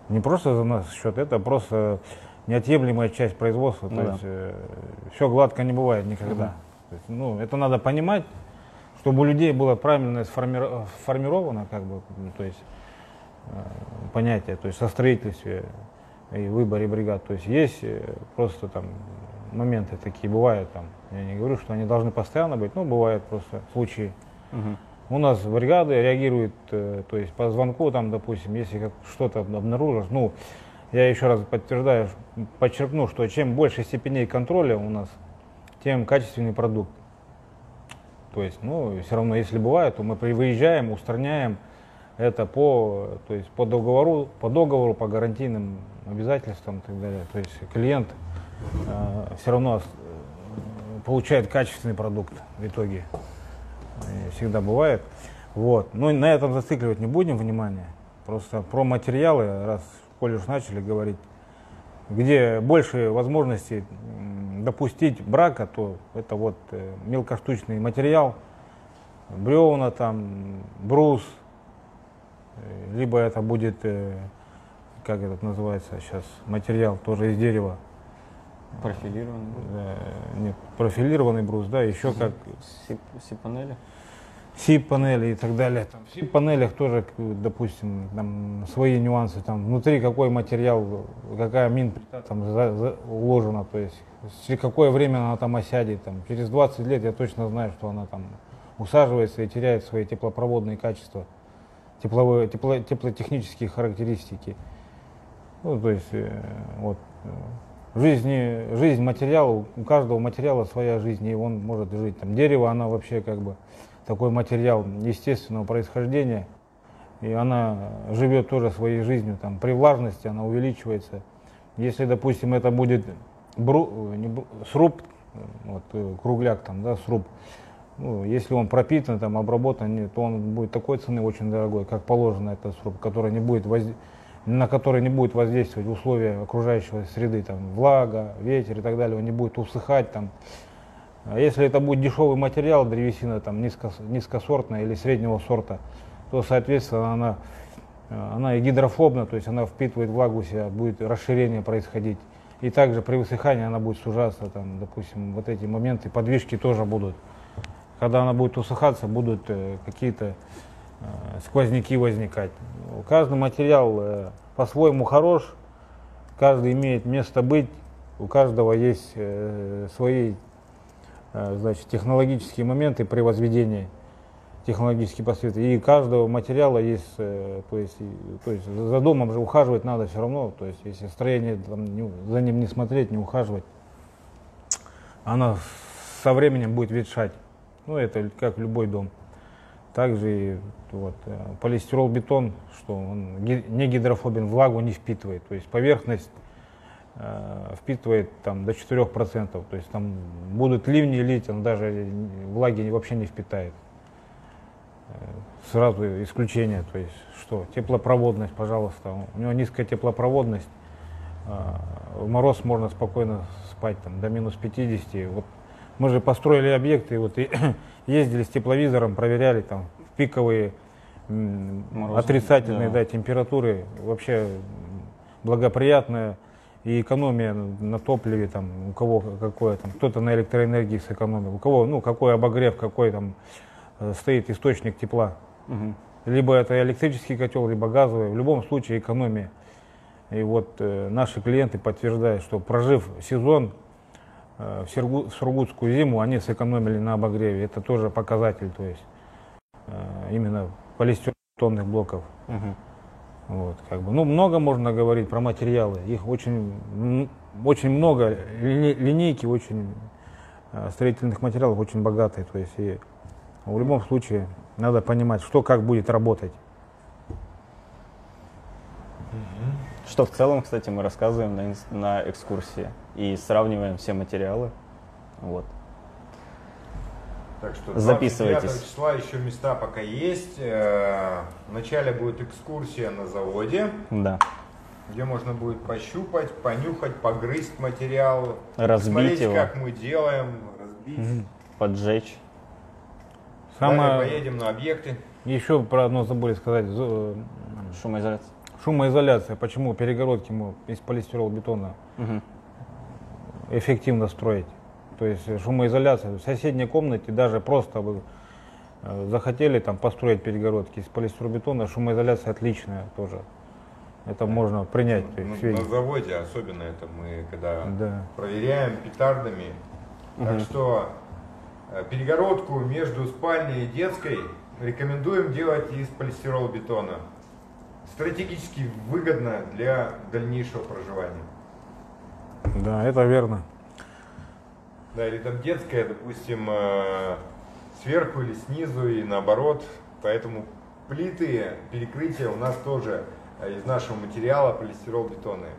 Не просто за наш счет, это просто неотъемлемая часть производства. Ну, то да. есть э, все гладко не бывает никогда. Угу. То есть, ну, это надо понимать, чтобы у людей было правильно сформировано, как бы, ну, то есть э, понятие, то есть со строительстве и выборе бригад. То есть есть э, просто там моменты такие бывают там. Я не говорю, что они должны постоянно быть, но бывают просто случаи. Угу. У нас бригады реагируют, э, то есть по звонку, там, допустим, если как что-то обнаружишь, ну, я еще раз подтверждаю, подчеркну, что чем больше степеней контроля у нас, тем качественный продукт. То есть, ну, все равно, если бывает, то мы выезжаем, устраняем это по, то есть, по договору, по договору, по гарантийным обязательствам и так далее. То есть клиент э, все равно э, получает качественный продукт в итоге всегда бывает. Вот. Но на этом зацикливать не будем внимания. Просто про материалы, раз колледж начали говорить, где больше возможностей допустить брака, то это вот э, мелкоштучный материал, бревна там, брус, э, либо это будет, э, как этот называется сейчас, материал тоже из дерева. Профилированный? Да, нет, профилированный брус, да, еще как... Си-панели? СИП-панели и так далее. Там, в СИП-панелях тоже, допустим, там свои нюансы, там внутри какой материал, какая мин там за, за, уложена, то есть через какое время она там осядет. Там, через 20 лет я точно знаю, что она там усаживается и теряет свои теплопроводные качества, тепловые, тепло, теплотехнические характеристики. Ну, то есть, э, вот, э, жизни, жизнь материала, у каждого материала своя жизнь, и он может жить. Там дерево, она вообще как бы такой материал естественного происхождения, и она живет тоже своей жизнью. Там, при влажности она увеличивается. Если, допустим, это будет бру, не, сруб вот, э, кругляк там, да, сруб, ну, если он пропитан, там, обработан, то он будет такой цены очень дорогой, как положено этот сруб, который не будет возде... на который не будет воздействовать условия окружающей среды, там, влага, ветер и так далее, он не будет усыхать, там. А если это будет дешевый материал, древесина там, низко, низкосортная или среднего сорта, то, соответственно, она, она и гидрофобна, то есть она впитывает влагу себя, будет расширение происходить. И также при высыхании она будет сужаться, там, допустим, вот эти моменты, подвижки тоже будут. Когда она будет усыхаться, будут э, какие-то э, сквозняки возникать. Каждый материал э, по-своему хорош, каждый имеет место быть, у каждого есть свои значит, технологические моменты при возведении технологические последствия. И каждого материала есть, э, то есть, то есть за домом же ухаживать надо все равно, то есть если строение там, не, за ним не смотреть, не ухаживать, она со временем будет ветшать. Ну это как любой дом. Также и вот, э, полистирол бетон, что он не гидрофобен, влагу не впитывает, то есть поверхность э, впитывает там до 4%, то есть там будут ливни лить, он даже влаги вообще не впитает. Э, сразу исключение, то есть что, теплопроводность, пожалуйста, у него низкая теплопроводность, э, в мороз можно спокойно спать там, до минус 50. Вот мы же построили объекты, вот и ездили с тепловизором, проверяли там в пиковые Морозы, отрицательные да. Да, температуры, вообще благоприятная и экономия на топливе, там, у кого какое там, кто-то на электроэнергии сэкономил, у кого, ну, какой обогрев, какой там Э, стоит источник тепла. Угу. Либо это электрический котел, либо газовый. В любом случае экономия. И вот э, наши клиенты подтверждают, что прожив сезон э, в, Сергу, в Сургутскую зиму, они сэкономили на обогреве. Это тоже показатель, то есть э, именно полистирольных блоков. Угу. Вот, как бы. Ну, много можно говорить про материалы. Их очень, очень много. Линейки очень э, строительных материалов очень богатые. То есть и в любом случае надо понимать, что как будет работать. Что в целом, кстати, мы рассказываем на, на экскурсии и сравниваем все материалы. Вот. Так что записывайтесь. числа еще места пока есть. Э, вначале будет экскурсия на заводе. Да. Где можно будет пощупать, понюхать, погрызть материал, разбить посмотреть, его. как мы делаем, разбить, поджечь. Самое... Далее поедем на объекты. Еще про одно забыли сказать. Э, Шумоизоляция. Шумоизоляция. Почему перегородки мы из полистирол-бетона угу. эффективно строить? То есть шумоизоляция. В соседней комнате даже просто вы э, захотели там построить перегородки из полистиролбетона, шумоизоляция отличная тоже. Это можно принять. Ну, на, на заводе особенно это мы когда да. проверяем петардами. Угу. Так что Э, перегородку между спальней и детской рекомендуем делать из полистиролбетона. Стратегически выгодно для дальнейшего проживания. Да, это верно. Да, или там детская, допустим, э, сверху или снизу и наоборот. Поэтому плиты перекрытия у нас тоже э, из нашего материала полистиролбетонные.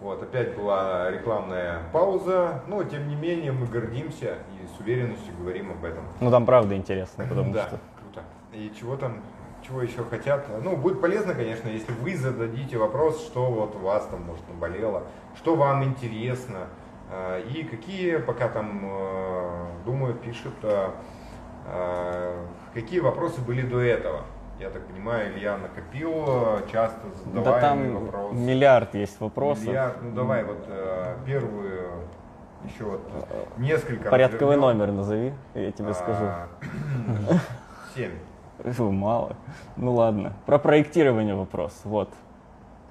Вот, опять была рекламная пауза, но тем не менее мы гордимся и с уверенностью говорим об этом. Ну там правда интересно, потому да, что... круто. И чего там, чего еще хотят? Ну, будет полезно, конечно, если вы зададите вопрос, что вот у вас там, может, наболело, что вам интересно, и какие, пока там, э, думаю, пишут, э, какие вопросы были до этого я так понимаю, Илья накопил э, часто задаваемый да там вопрос. миллиард есть вопросов. Миллиард, ну давай вот э, первую, еще вот несколько. Порядковый развернем. номер назови, я тебе а, скажу. Семь. Мало. Ну ладно. Про проектирование вопрос. Вот.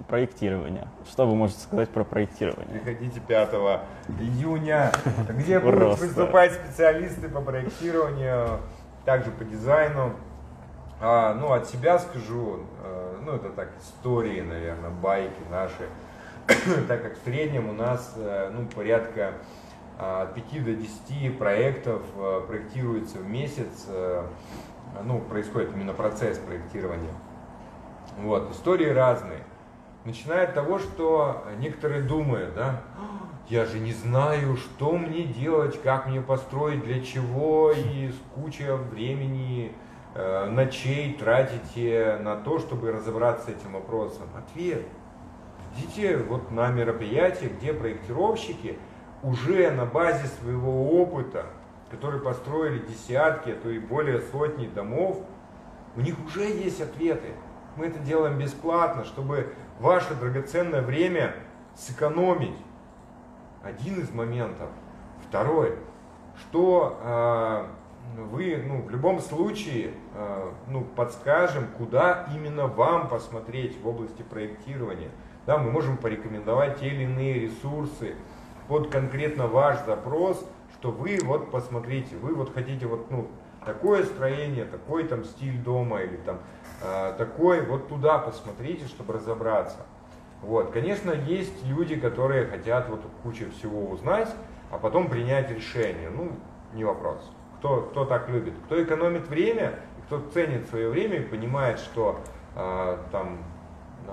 Проектирование. Что вы можете сказать про проектирование? Приходите 5 июня, где будут выступать специалисты по проектированию, также по дизайну. А, ну, от себя скажу, э, ну, это так, истории, наверное, байки наши, так как в среднем у нас, э, ну, порядка а, от 5 до 10 проектов э, проектируется в месяц, ну, происходит именно процесс проектирования. Вот, истории разные. Начиная от того, что некоторые думают, да, я же не знаю, что мне делать, как мне построить, для чего, и куча времени, э, ночей тратите на то, чтобы разобраться с этим вопросом. Ответ. Идите вот на мероприятие, где проектировщики уже на базе своего опыта, которые построили десятки, а то и более сотни домов, у них уже есть ответы. Мы это делаем бесплатно, чтобы ваше драгоценное время сэкономить. Один из моментов. Второй, что э, вы ну, в любом случае э, ну, подскажем, куда именно вам посмотреть в области проектирования. Да, мы можем порекомендовать те или иные ресурсы под конкретно ваш запрос, что вы вот посмотрите, вы вот хотите вот ну, такое строение, такой там стиль дома или там э, такой, вот туда посмотрите, чтобы разобраться. Вот, конечно, есть люди, которые хотят вот кучу всего узнать, а потом принять решение. Ну, не вопрос. Кто, кто так любит? Кто экономит время, кто ценит свое время и понимает, что э, там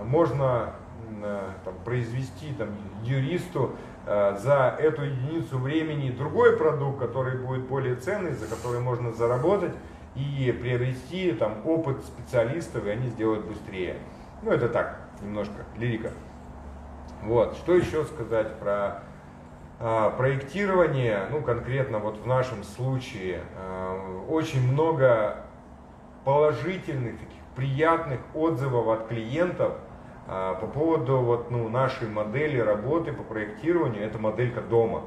можно э, там, произвести там, юристу за эту единицу времени другой продукт, который будет более ценный, за который можно заработать и приобрести там, опыт специалистов, и они сделают быстрее. Ну, это так, немножко лирика. Вот. Что еще сказать про а, проектирование, ну конкретно вот в нашем случае, а, очень много положительных, таких приятных отзывов от клиентов по поводу вот, ну, нашей модели работы по проектированию, это моделька дома.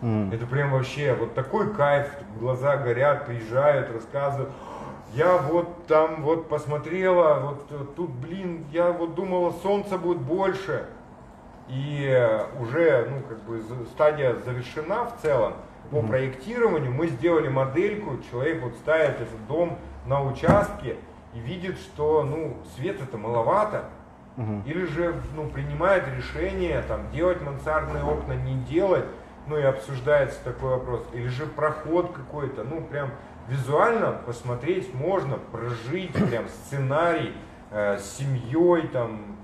Mm. Это прям вообще вот такой кайф, глаза горят, приезжают, рассказывают. Я вот там вот посмотрела, вот тут, блин, я вот думала, солнца будет больше. И уже ну, как бы стадия завершена в целом. По mm-hmm. проектированию мы сделали модельку, человек вот ставит этот дом на участке и видит, что ну, света это маловато, угу. или же ну, принимает решение там, делать мансардные окна, не делать, ну и обсуждается такой вопрос, или же проход какой-то, ну прям визуально посмотреть можно, прожить прям сценарий э, с семьей, там,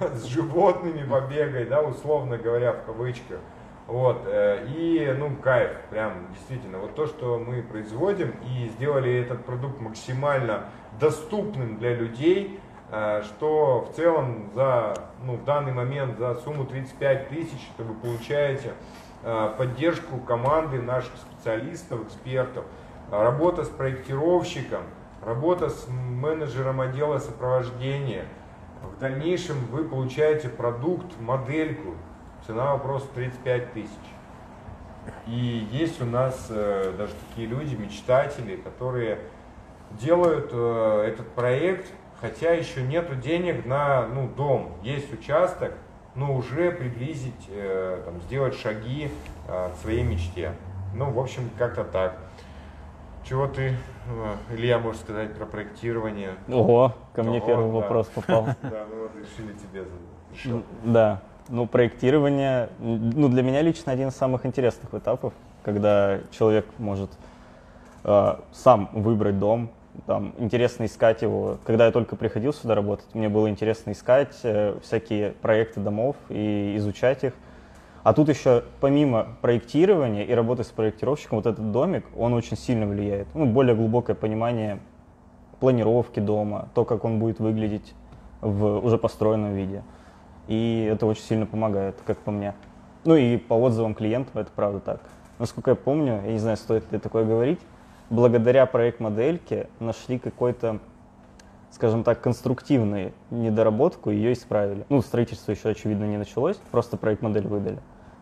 с животными побегай, да, условно говоря, в кавычках. Вот, э, и, ну, кайф, прям, действительно, вот то, что мы производим и сделали этот продукт максимально доступным для людей, что в целом за, ну, в данный момент за сумму 35 тысяч вы получаете э, поддержку команды наших специалистов, экспертов, работа с проектировщиком, работа с менеджером отдела сопровождения. В дальнейшем вы получаете продукт, модельку, цена вопроса 35 тысяч. И есть у нас э, даже такие люди, мечтатели, которые делают э, этот проект, хотя еще нету денег на ну, дом. Есть участок, но уже приблизить, э, там, сделать шаги э, к своей мечте. Ну, в общем, как-то так. Чего ты, э, Илья, можешь сказать про проектирование? Ого, ко мне Ого, первый да. вопрос попал. Да, ну вот решили тебе задать. Да, ну проектирование, ну для меня лично один из самых интересных этапов, когда человек может э, сам выбрать дом, там интересно искать его. Когда я только приходил сюда работать, мне было интересно искать э, всякие проекты домов и изучать их. А тут еще помимо проектирования и работы с проектировщиком, вот этот домик, он очень сильно влияет. Ну, более глубокое понимание планировки дома, то, как он будет выглядеть в уже построенном виде. И это очень сильно помогает, как по мне. Ну и по отзывам клиентов это правда так. Насколько я помню, я не знаю, стоит ли такое говорить, благодаря проект-модельке нашли какой-то, скажем так, конструктивный недоработку, ее исправили. Ну, строительство еще, очевидно, не началось, просто проект-модель выдали.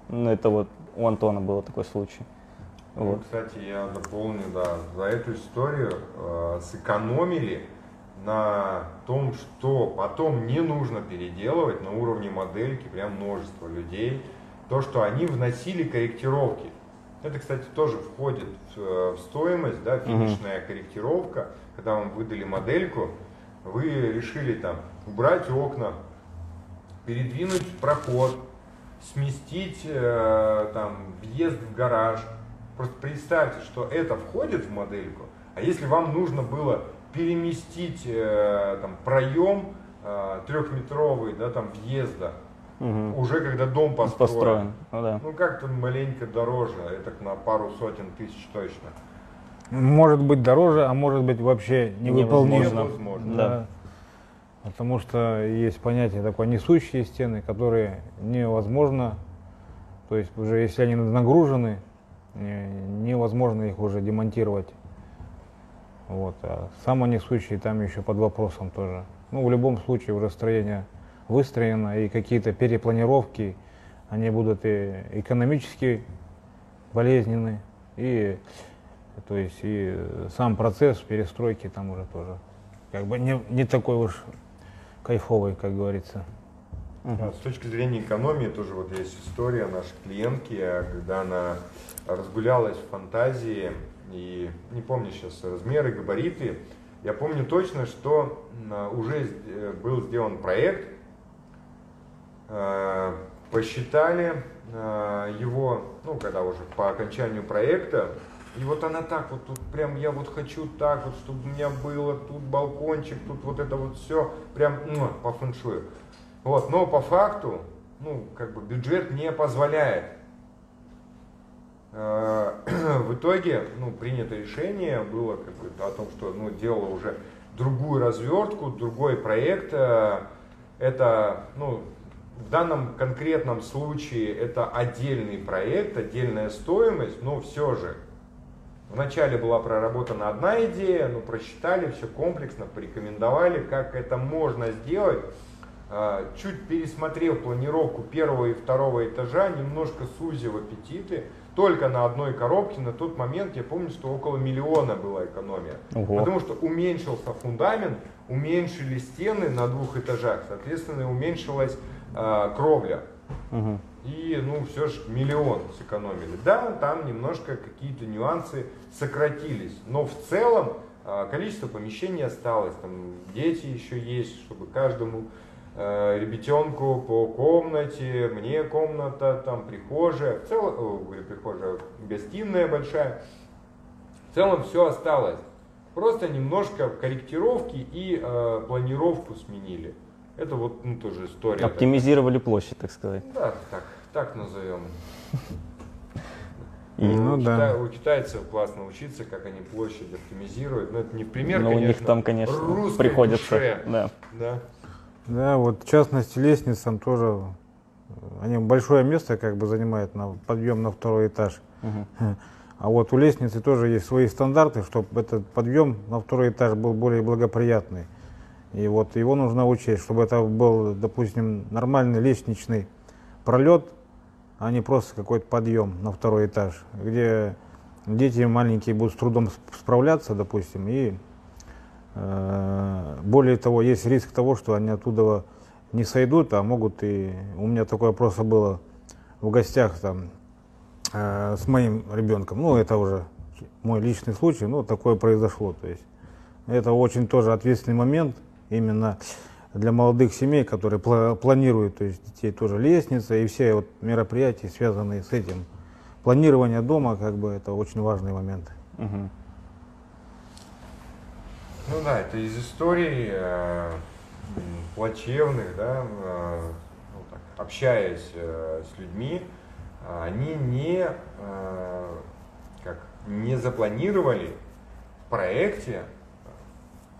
Ну, это вот у Антона был такой случай. Ну, вот. Кстати, я дополню, да, за эту историю э, сэкономили на том, что потом не нужно переделывать на уровне модельки прям множество людей. То, что они вносили корректировки. Это, кстати, тоже входит в, э, стоимость, да, финишная uh-huh. корректировка. Когда вам выдали модельку, вы решили там убрать окна, передвинуть проход, сместить э, там въезд в гараж. Просто представьте, что это входит в модельку, а если вам нужно было переместить э, там, проем э, трехметровый да, там, въезда Мгм. Уже когда дом построен. Построен. Ну да. Ну как-то маленько дороже, это на пару сотен тысяч точно. Может быть дороже, а может быть вообще невыполнимо. Невозможно. Да. Потому что есть понятие такое несущие стены, которые невозможно, то есть уже если они нагружены, не- невозможно их уже демонтировать. Вот. А самонесущие там еще под вопросом тоже. Ну, в любом случае уже строение выстроено, и какие-то перепланировки, они будут и экономически болезненны, и то есть и сам процесс перестройки там уже тоже как бы не, не такой уж кайфовый, как говорится. А С точки зрения экономии тоже вот есть история нашей клиентки, а, когда она разгулялась в фантазии и не помню сейчас размеры, габариты. Я помню точно, что м, уже э, был сделан проект, посчитали э, его, ну, когда уже по окончанию проекта, и вот она так вот, тут прям я вот хочу так вот, чтобы у меня было тут балкончик, тут вот это вот все, прям муа, по фэншую. Вот, но по факту, ну, как бы бюджет не позволяет. Э, В итоге, ну, принято решение было как бы о том, что, ну, делала уже другую развертку, другой проект. Э, Это, ну, в данном конкретном случае это отдельный проект, отдельная стоимость, но все же. Вначале была проработана одна идея, но просчитали все комплексно, порекомендовали, как это можно сделать. А, Чуть пересмотрев планировку первого и второго этажа, немножко сузив аппетиты, только на одной коробке на тот момент я помню, что около миллиона была экономия. Ого. Потому что уменьшился фундамент, уменьшили стены на двух этажах, соответственно, уменьшилась а, кровля. Мгм. И, ну, все же миллион сэкономили. Да, там немножко какие-то нюансы сократились, но в целом а, количество помещений осталось. Там дети еще есть, чтобы каждому э, ребятенку по комнате, мне комната, там прихожая, в целом, говорю, прихожая, гостиная большая. В целом все осталось. Просто немножко корректировки и э, планировку сменили. Это вот ну, тоже история. такая. Оптимизировали площадь, так сказать. Да, так, так назовем. И- Ну у, да. кита- у китайцев классно учиться, как они площадь оптимизируют. Но это не в пример, Но у конечно. них там, конечно, приходится. душе. Да. Да. Да, вот в частности лестницам тоже, э, они большое место как бы занимают на подъем на второй этаж. Мгм. А вот у лестницы тоже есть свои стандарты, чтобы этот подъем на второй этаж был более благоприятный. И вот его нужно учесть, чтобы это был, допустим, нормальный лестничный пролет, а не просто какой-то подъем на второй этаж, где дети маленькие будут с трудом сп- справляться, допустим, и э, более того, есть риск того, что они оттуда не сойдут, а могут и... У меня такое просто было в гостях там э, с моим ребенком, ну это уже мой личный случай, но такое произошло, то есть это очень тоже ответственный момент именно для молодых семей, которые пла- планируют, то есть детей тоже лестница и все вот мероприятия, связанные с этим. Планирование дома, как бы, это очень важный момент. Мгм. Ну да, это из историй э, плачевных, да, э, ну так, общаясь э, с людьми, э, они не, э, как, не запланировали в проекте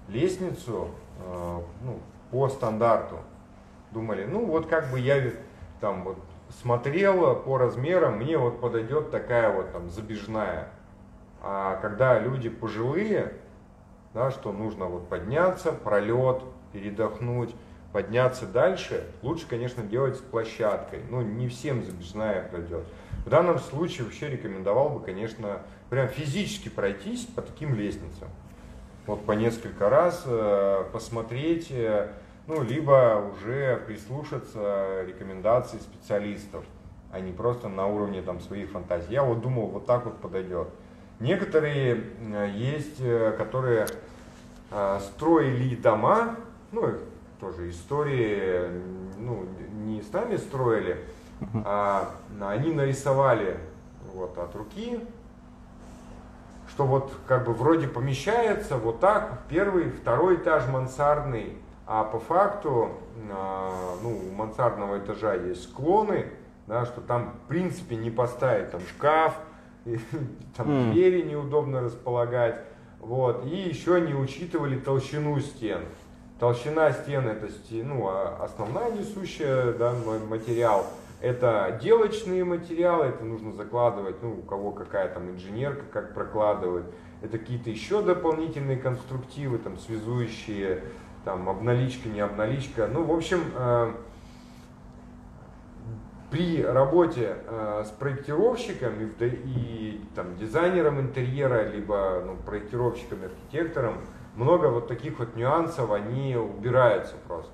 лестницу э, ну, по стандарту. Думали, ну вот как бы я там вот смотрел по размерам, мне вот подойдет такая вот там забежная. А когда люди пожилые, да, что нужно вот подняться, пролет, передохнуть, подняться дальше, лучше, конечно, делать с площадкой. Ну, не всем забежная пройдет. В данном случае вообще рекомендовал бы, конечно, прям физически пройтись по таким лестницам. Вот по несколько раз э, посмотреть, э, ну, либо уже прислушаться рекомендаций специалистов, а не просто на уровне там своих фантазий. Я вот думал, вот так вот подойдет. Некоторые э, есть, которые строили дома, ну, тоже истории, ну, не сами строили, а они нарисовали вот от руки, что вот как бы вроде помещается вот так, первый, второй этаж мансардный, А по факту, а, ну, у мансардного этажа есть склоны, да, что там в принципе не поставить там шкаф, и, там М. двери неудобно располагать, вот, и еще не учитывали толщину стен. Толщина стен это ну, а- основная несущая да, материал. Это отделочные материалы, это нужно закладывать, ну, у кого какая там инженерка, как прокладывает. Это какие-то еще дополнительные конструктивы, там, связующие, там, обналичка, не обналичка. Ну, в общем, э, при работе э, с проектировщиком и, и, там, дизайнером интерьера, либо ну, проектировщиком, архитектором, много вот таких вот нюансов, они убираются просто.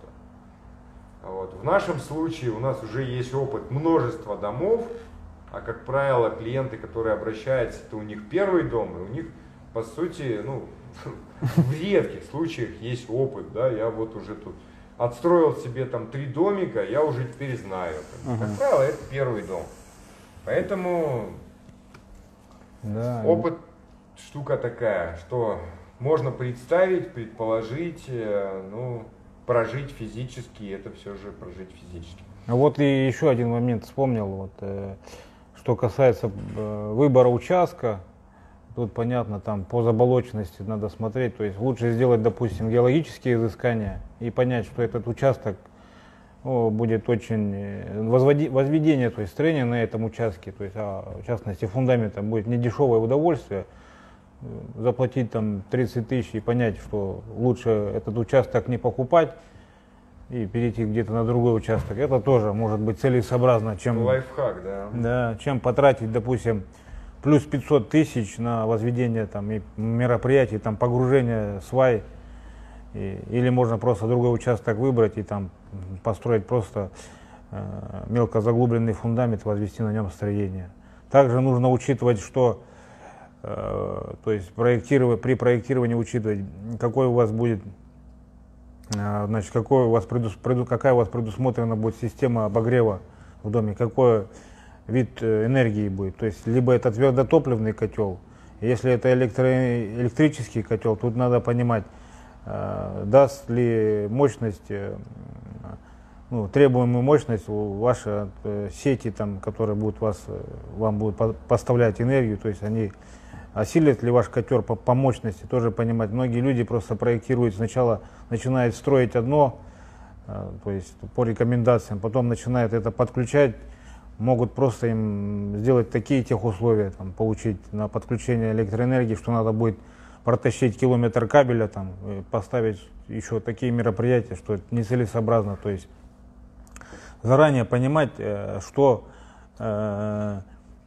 Вот. В нашем случае у нас уже есть опыт множества домов, а как правило клиенты, которые обращаются, это у них первый дом, и у них по сути, ну, в редких случаях есть опыт, да, я вот уже тут отстроил себе там три домика, я уже теперь знаю. Как правило, это первый дом. Поэтому Да. опыт штука такая, что можно представить, предположить, э, ну, прожить физически, это все же прожить физически. А Вот и еще один момент вспомнил, вот, э, что касается э, выбора участка. Тут понятно, там по заболоченности надо смотреть. То есть лучше сделать, допустим, геологические изыскания и понять, что этот участок о, будет очень э, возводи- возведение, то есть строение на этом участке, то есть а, в частности фундамента будет не дешевое удовольствие, заплатить там 30 тысяч и понять, что лучше этот участок не покупать и перейти где-то на другой участок. Это тоже может быть целесообразно, чем, Лайфхак, да. да, чем потратить, допустим, плюс 500 тысяч на возведение там, и мероприятий, там, погружение свай. И- или можно просто другой участок выбрать и там построить просто э, мелко заглубленный фундамент, возвести на нем строение. Также нужно учитывать, что то есть проектировать, при проектировании учитывать, какой у вас будет а, Значит, какой у вас предус- преду- какая у вас предусмотрена будет система обогрева в доме, какой вид э, энергии будет. То есть, либо это твердотопливный котел, если это электро- электрический котел, тут надо понимать, э, даст ли мощность, э, ну, требуемую мощность ваши э, сети, там, которые будут вас, э, вам будут по- поставлять энергию, то есть они осилит ли ваш котер по, по мощности, тоже понимать. Многие люди просто проектируют сначала, начинают строить одно, э, то есть по рекомендациям, потом начинают это подключать, могут просто им сделать такие тех условия, там, получить на подключение электроэнергии, что надо будет протащить километр кабеля, там, поставить еще такие мероприятия, что это нецелесообразно. То есть заранее понимать, э, что э,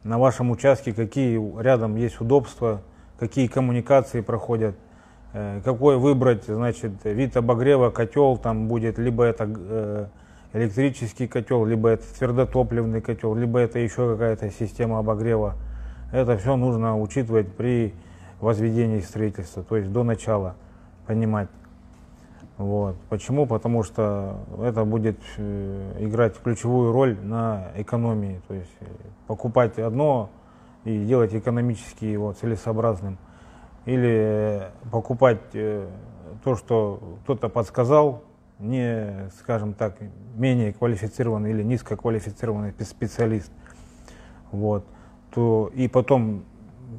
на вашем участке, какие рядом есть удобства, какие коммуникации проходят, э, какой выбрать, значит, вид обогрева, котел там будет, либо это э, электрический котел, либо это твердотопливный котел, либо это еще какая-то система обогрева. Это все нужно учитывать при возведении строительства, то есть до начала понимать. Вот. Почему? Потому что это будет э, играть ключевую роль на экономии. То есть э, покупать одно и делать экономически его целесообразным. Или э, покупать то, что кто-то подсказал, не, скажем так, менее квалифицированный или низкоквалифицированный спе- специалист. Вот. То, и потом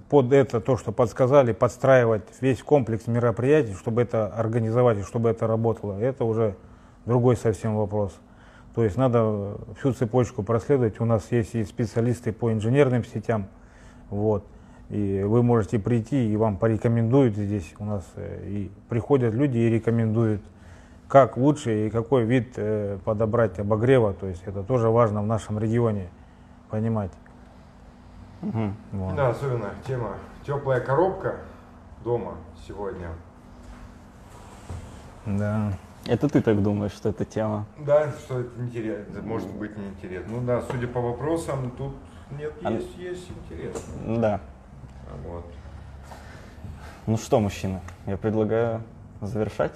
под это, то, что подсказали, подстраивать весь комплекс мероприятий, чтобы это организовать и чтобы это работало, это уже другой совсем вопрос. То есть надо всю цепочку проследовать. У нас есть и специалисты по инженерным сетям, вот. И вы можете прийти, и вам порекомендуют здесь у нас, э, и приходят люди и рекомендуют, как лучше и какой вид э, подобрать обогрева. То есть это тоже важно в нашем регионе понимать. Мгм. Вот. Да, особенно тема теплая коробка дома сегодня. Да. Это ты так думаешь, что это тема? Да, что это интересно, может быть неинтересно. Ну да, судя по вопросам, тут нет, А- есть, есть интересно. Да. Вот. Ну что, мужчины, я предлагаю завершать.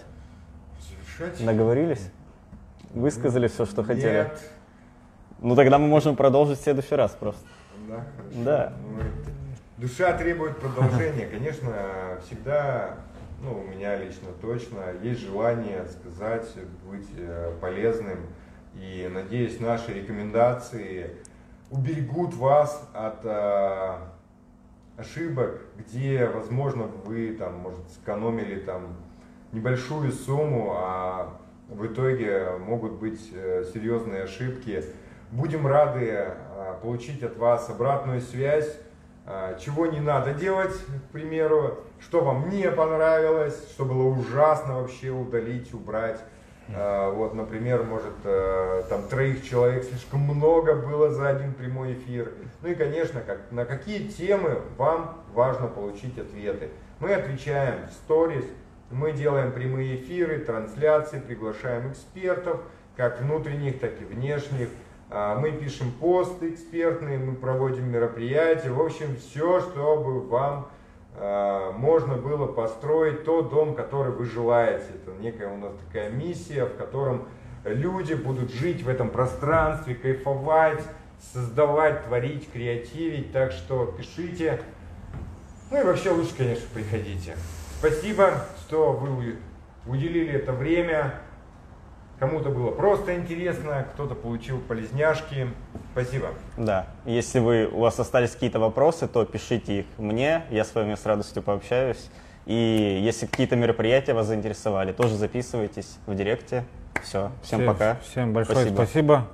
Завершать? Договорились? Высказали все, что хотели? Нет. Ну тогда мы можем продолжить в следующий раз просто. Да, хорошо. Да. Ну, Душа требует продолжения. Конечно, всегда ну, у меня лично точно, есть желание сказать, быть э, полезным. И надеюсь, наши рекомендации уберегут вас от э, ошибок, где, возможно, вы там, может, сэкономили там небольшую сумму, а в итоге могут быть э, серьезные ошибки. Будем рады получить от вас обратную связь, э, чего не надо делать, к примеру, что вам не понравилось, что было ужасно вообще удалить, убрать. Вот, например, может, там троих человек слишком много было за один прямой эфир. Ну и, конечно, как, на какие темы вам важно получить ответы. Мы отвечаем в сторис, мы делаем прямые эфиры, трансляции, приглашаем экспертов, как внутренних, так и внешних. А, мы пишем посты экспертные, мы проводим мероприятия. В общем, все, чтобы вам а, можно было построить тот дом, который вы желаете. Это некая у нас такая миссия, в котором люди будут жить в этом пространстве, кайфовать, создавать, творить, креативить. Так что пишите. Ну и вообще лучше, конечно, приходите. Спасибо, что вы уделили это время. Кому-то было просто интересно, кто-то получил полезняшки. Спасибо. Да. Если вы, у вас остались какие-то вопросы, то пишите их мне, я с вами с радостью пообщаюсь. И если какие-то мероприятия вас заинтересовали, тоже записывайтесь в директе. Все. Всем, всем пока. Всем большое спасибо. спасибо.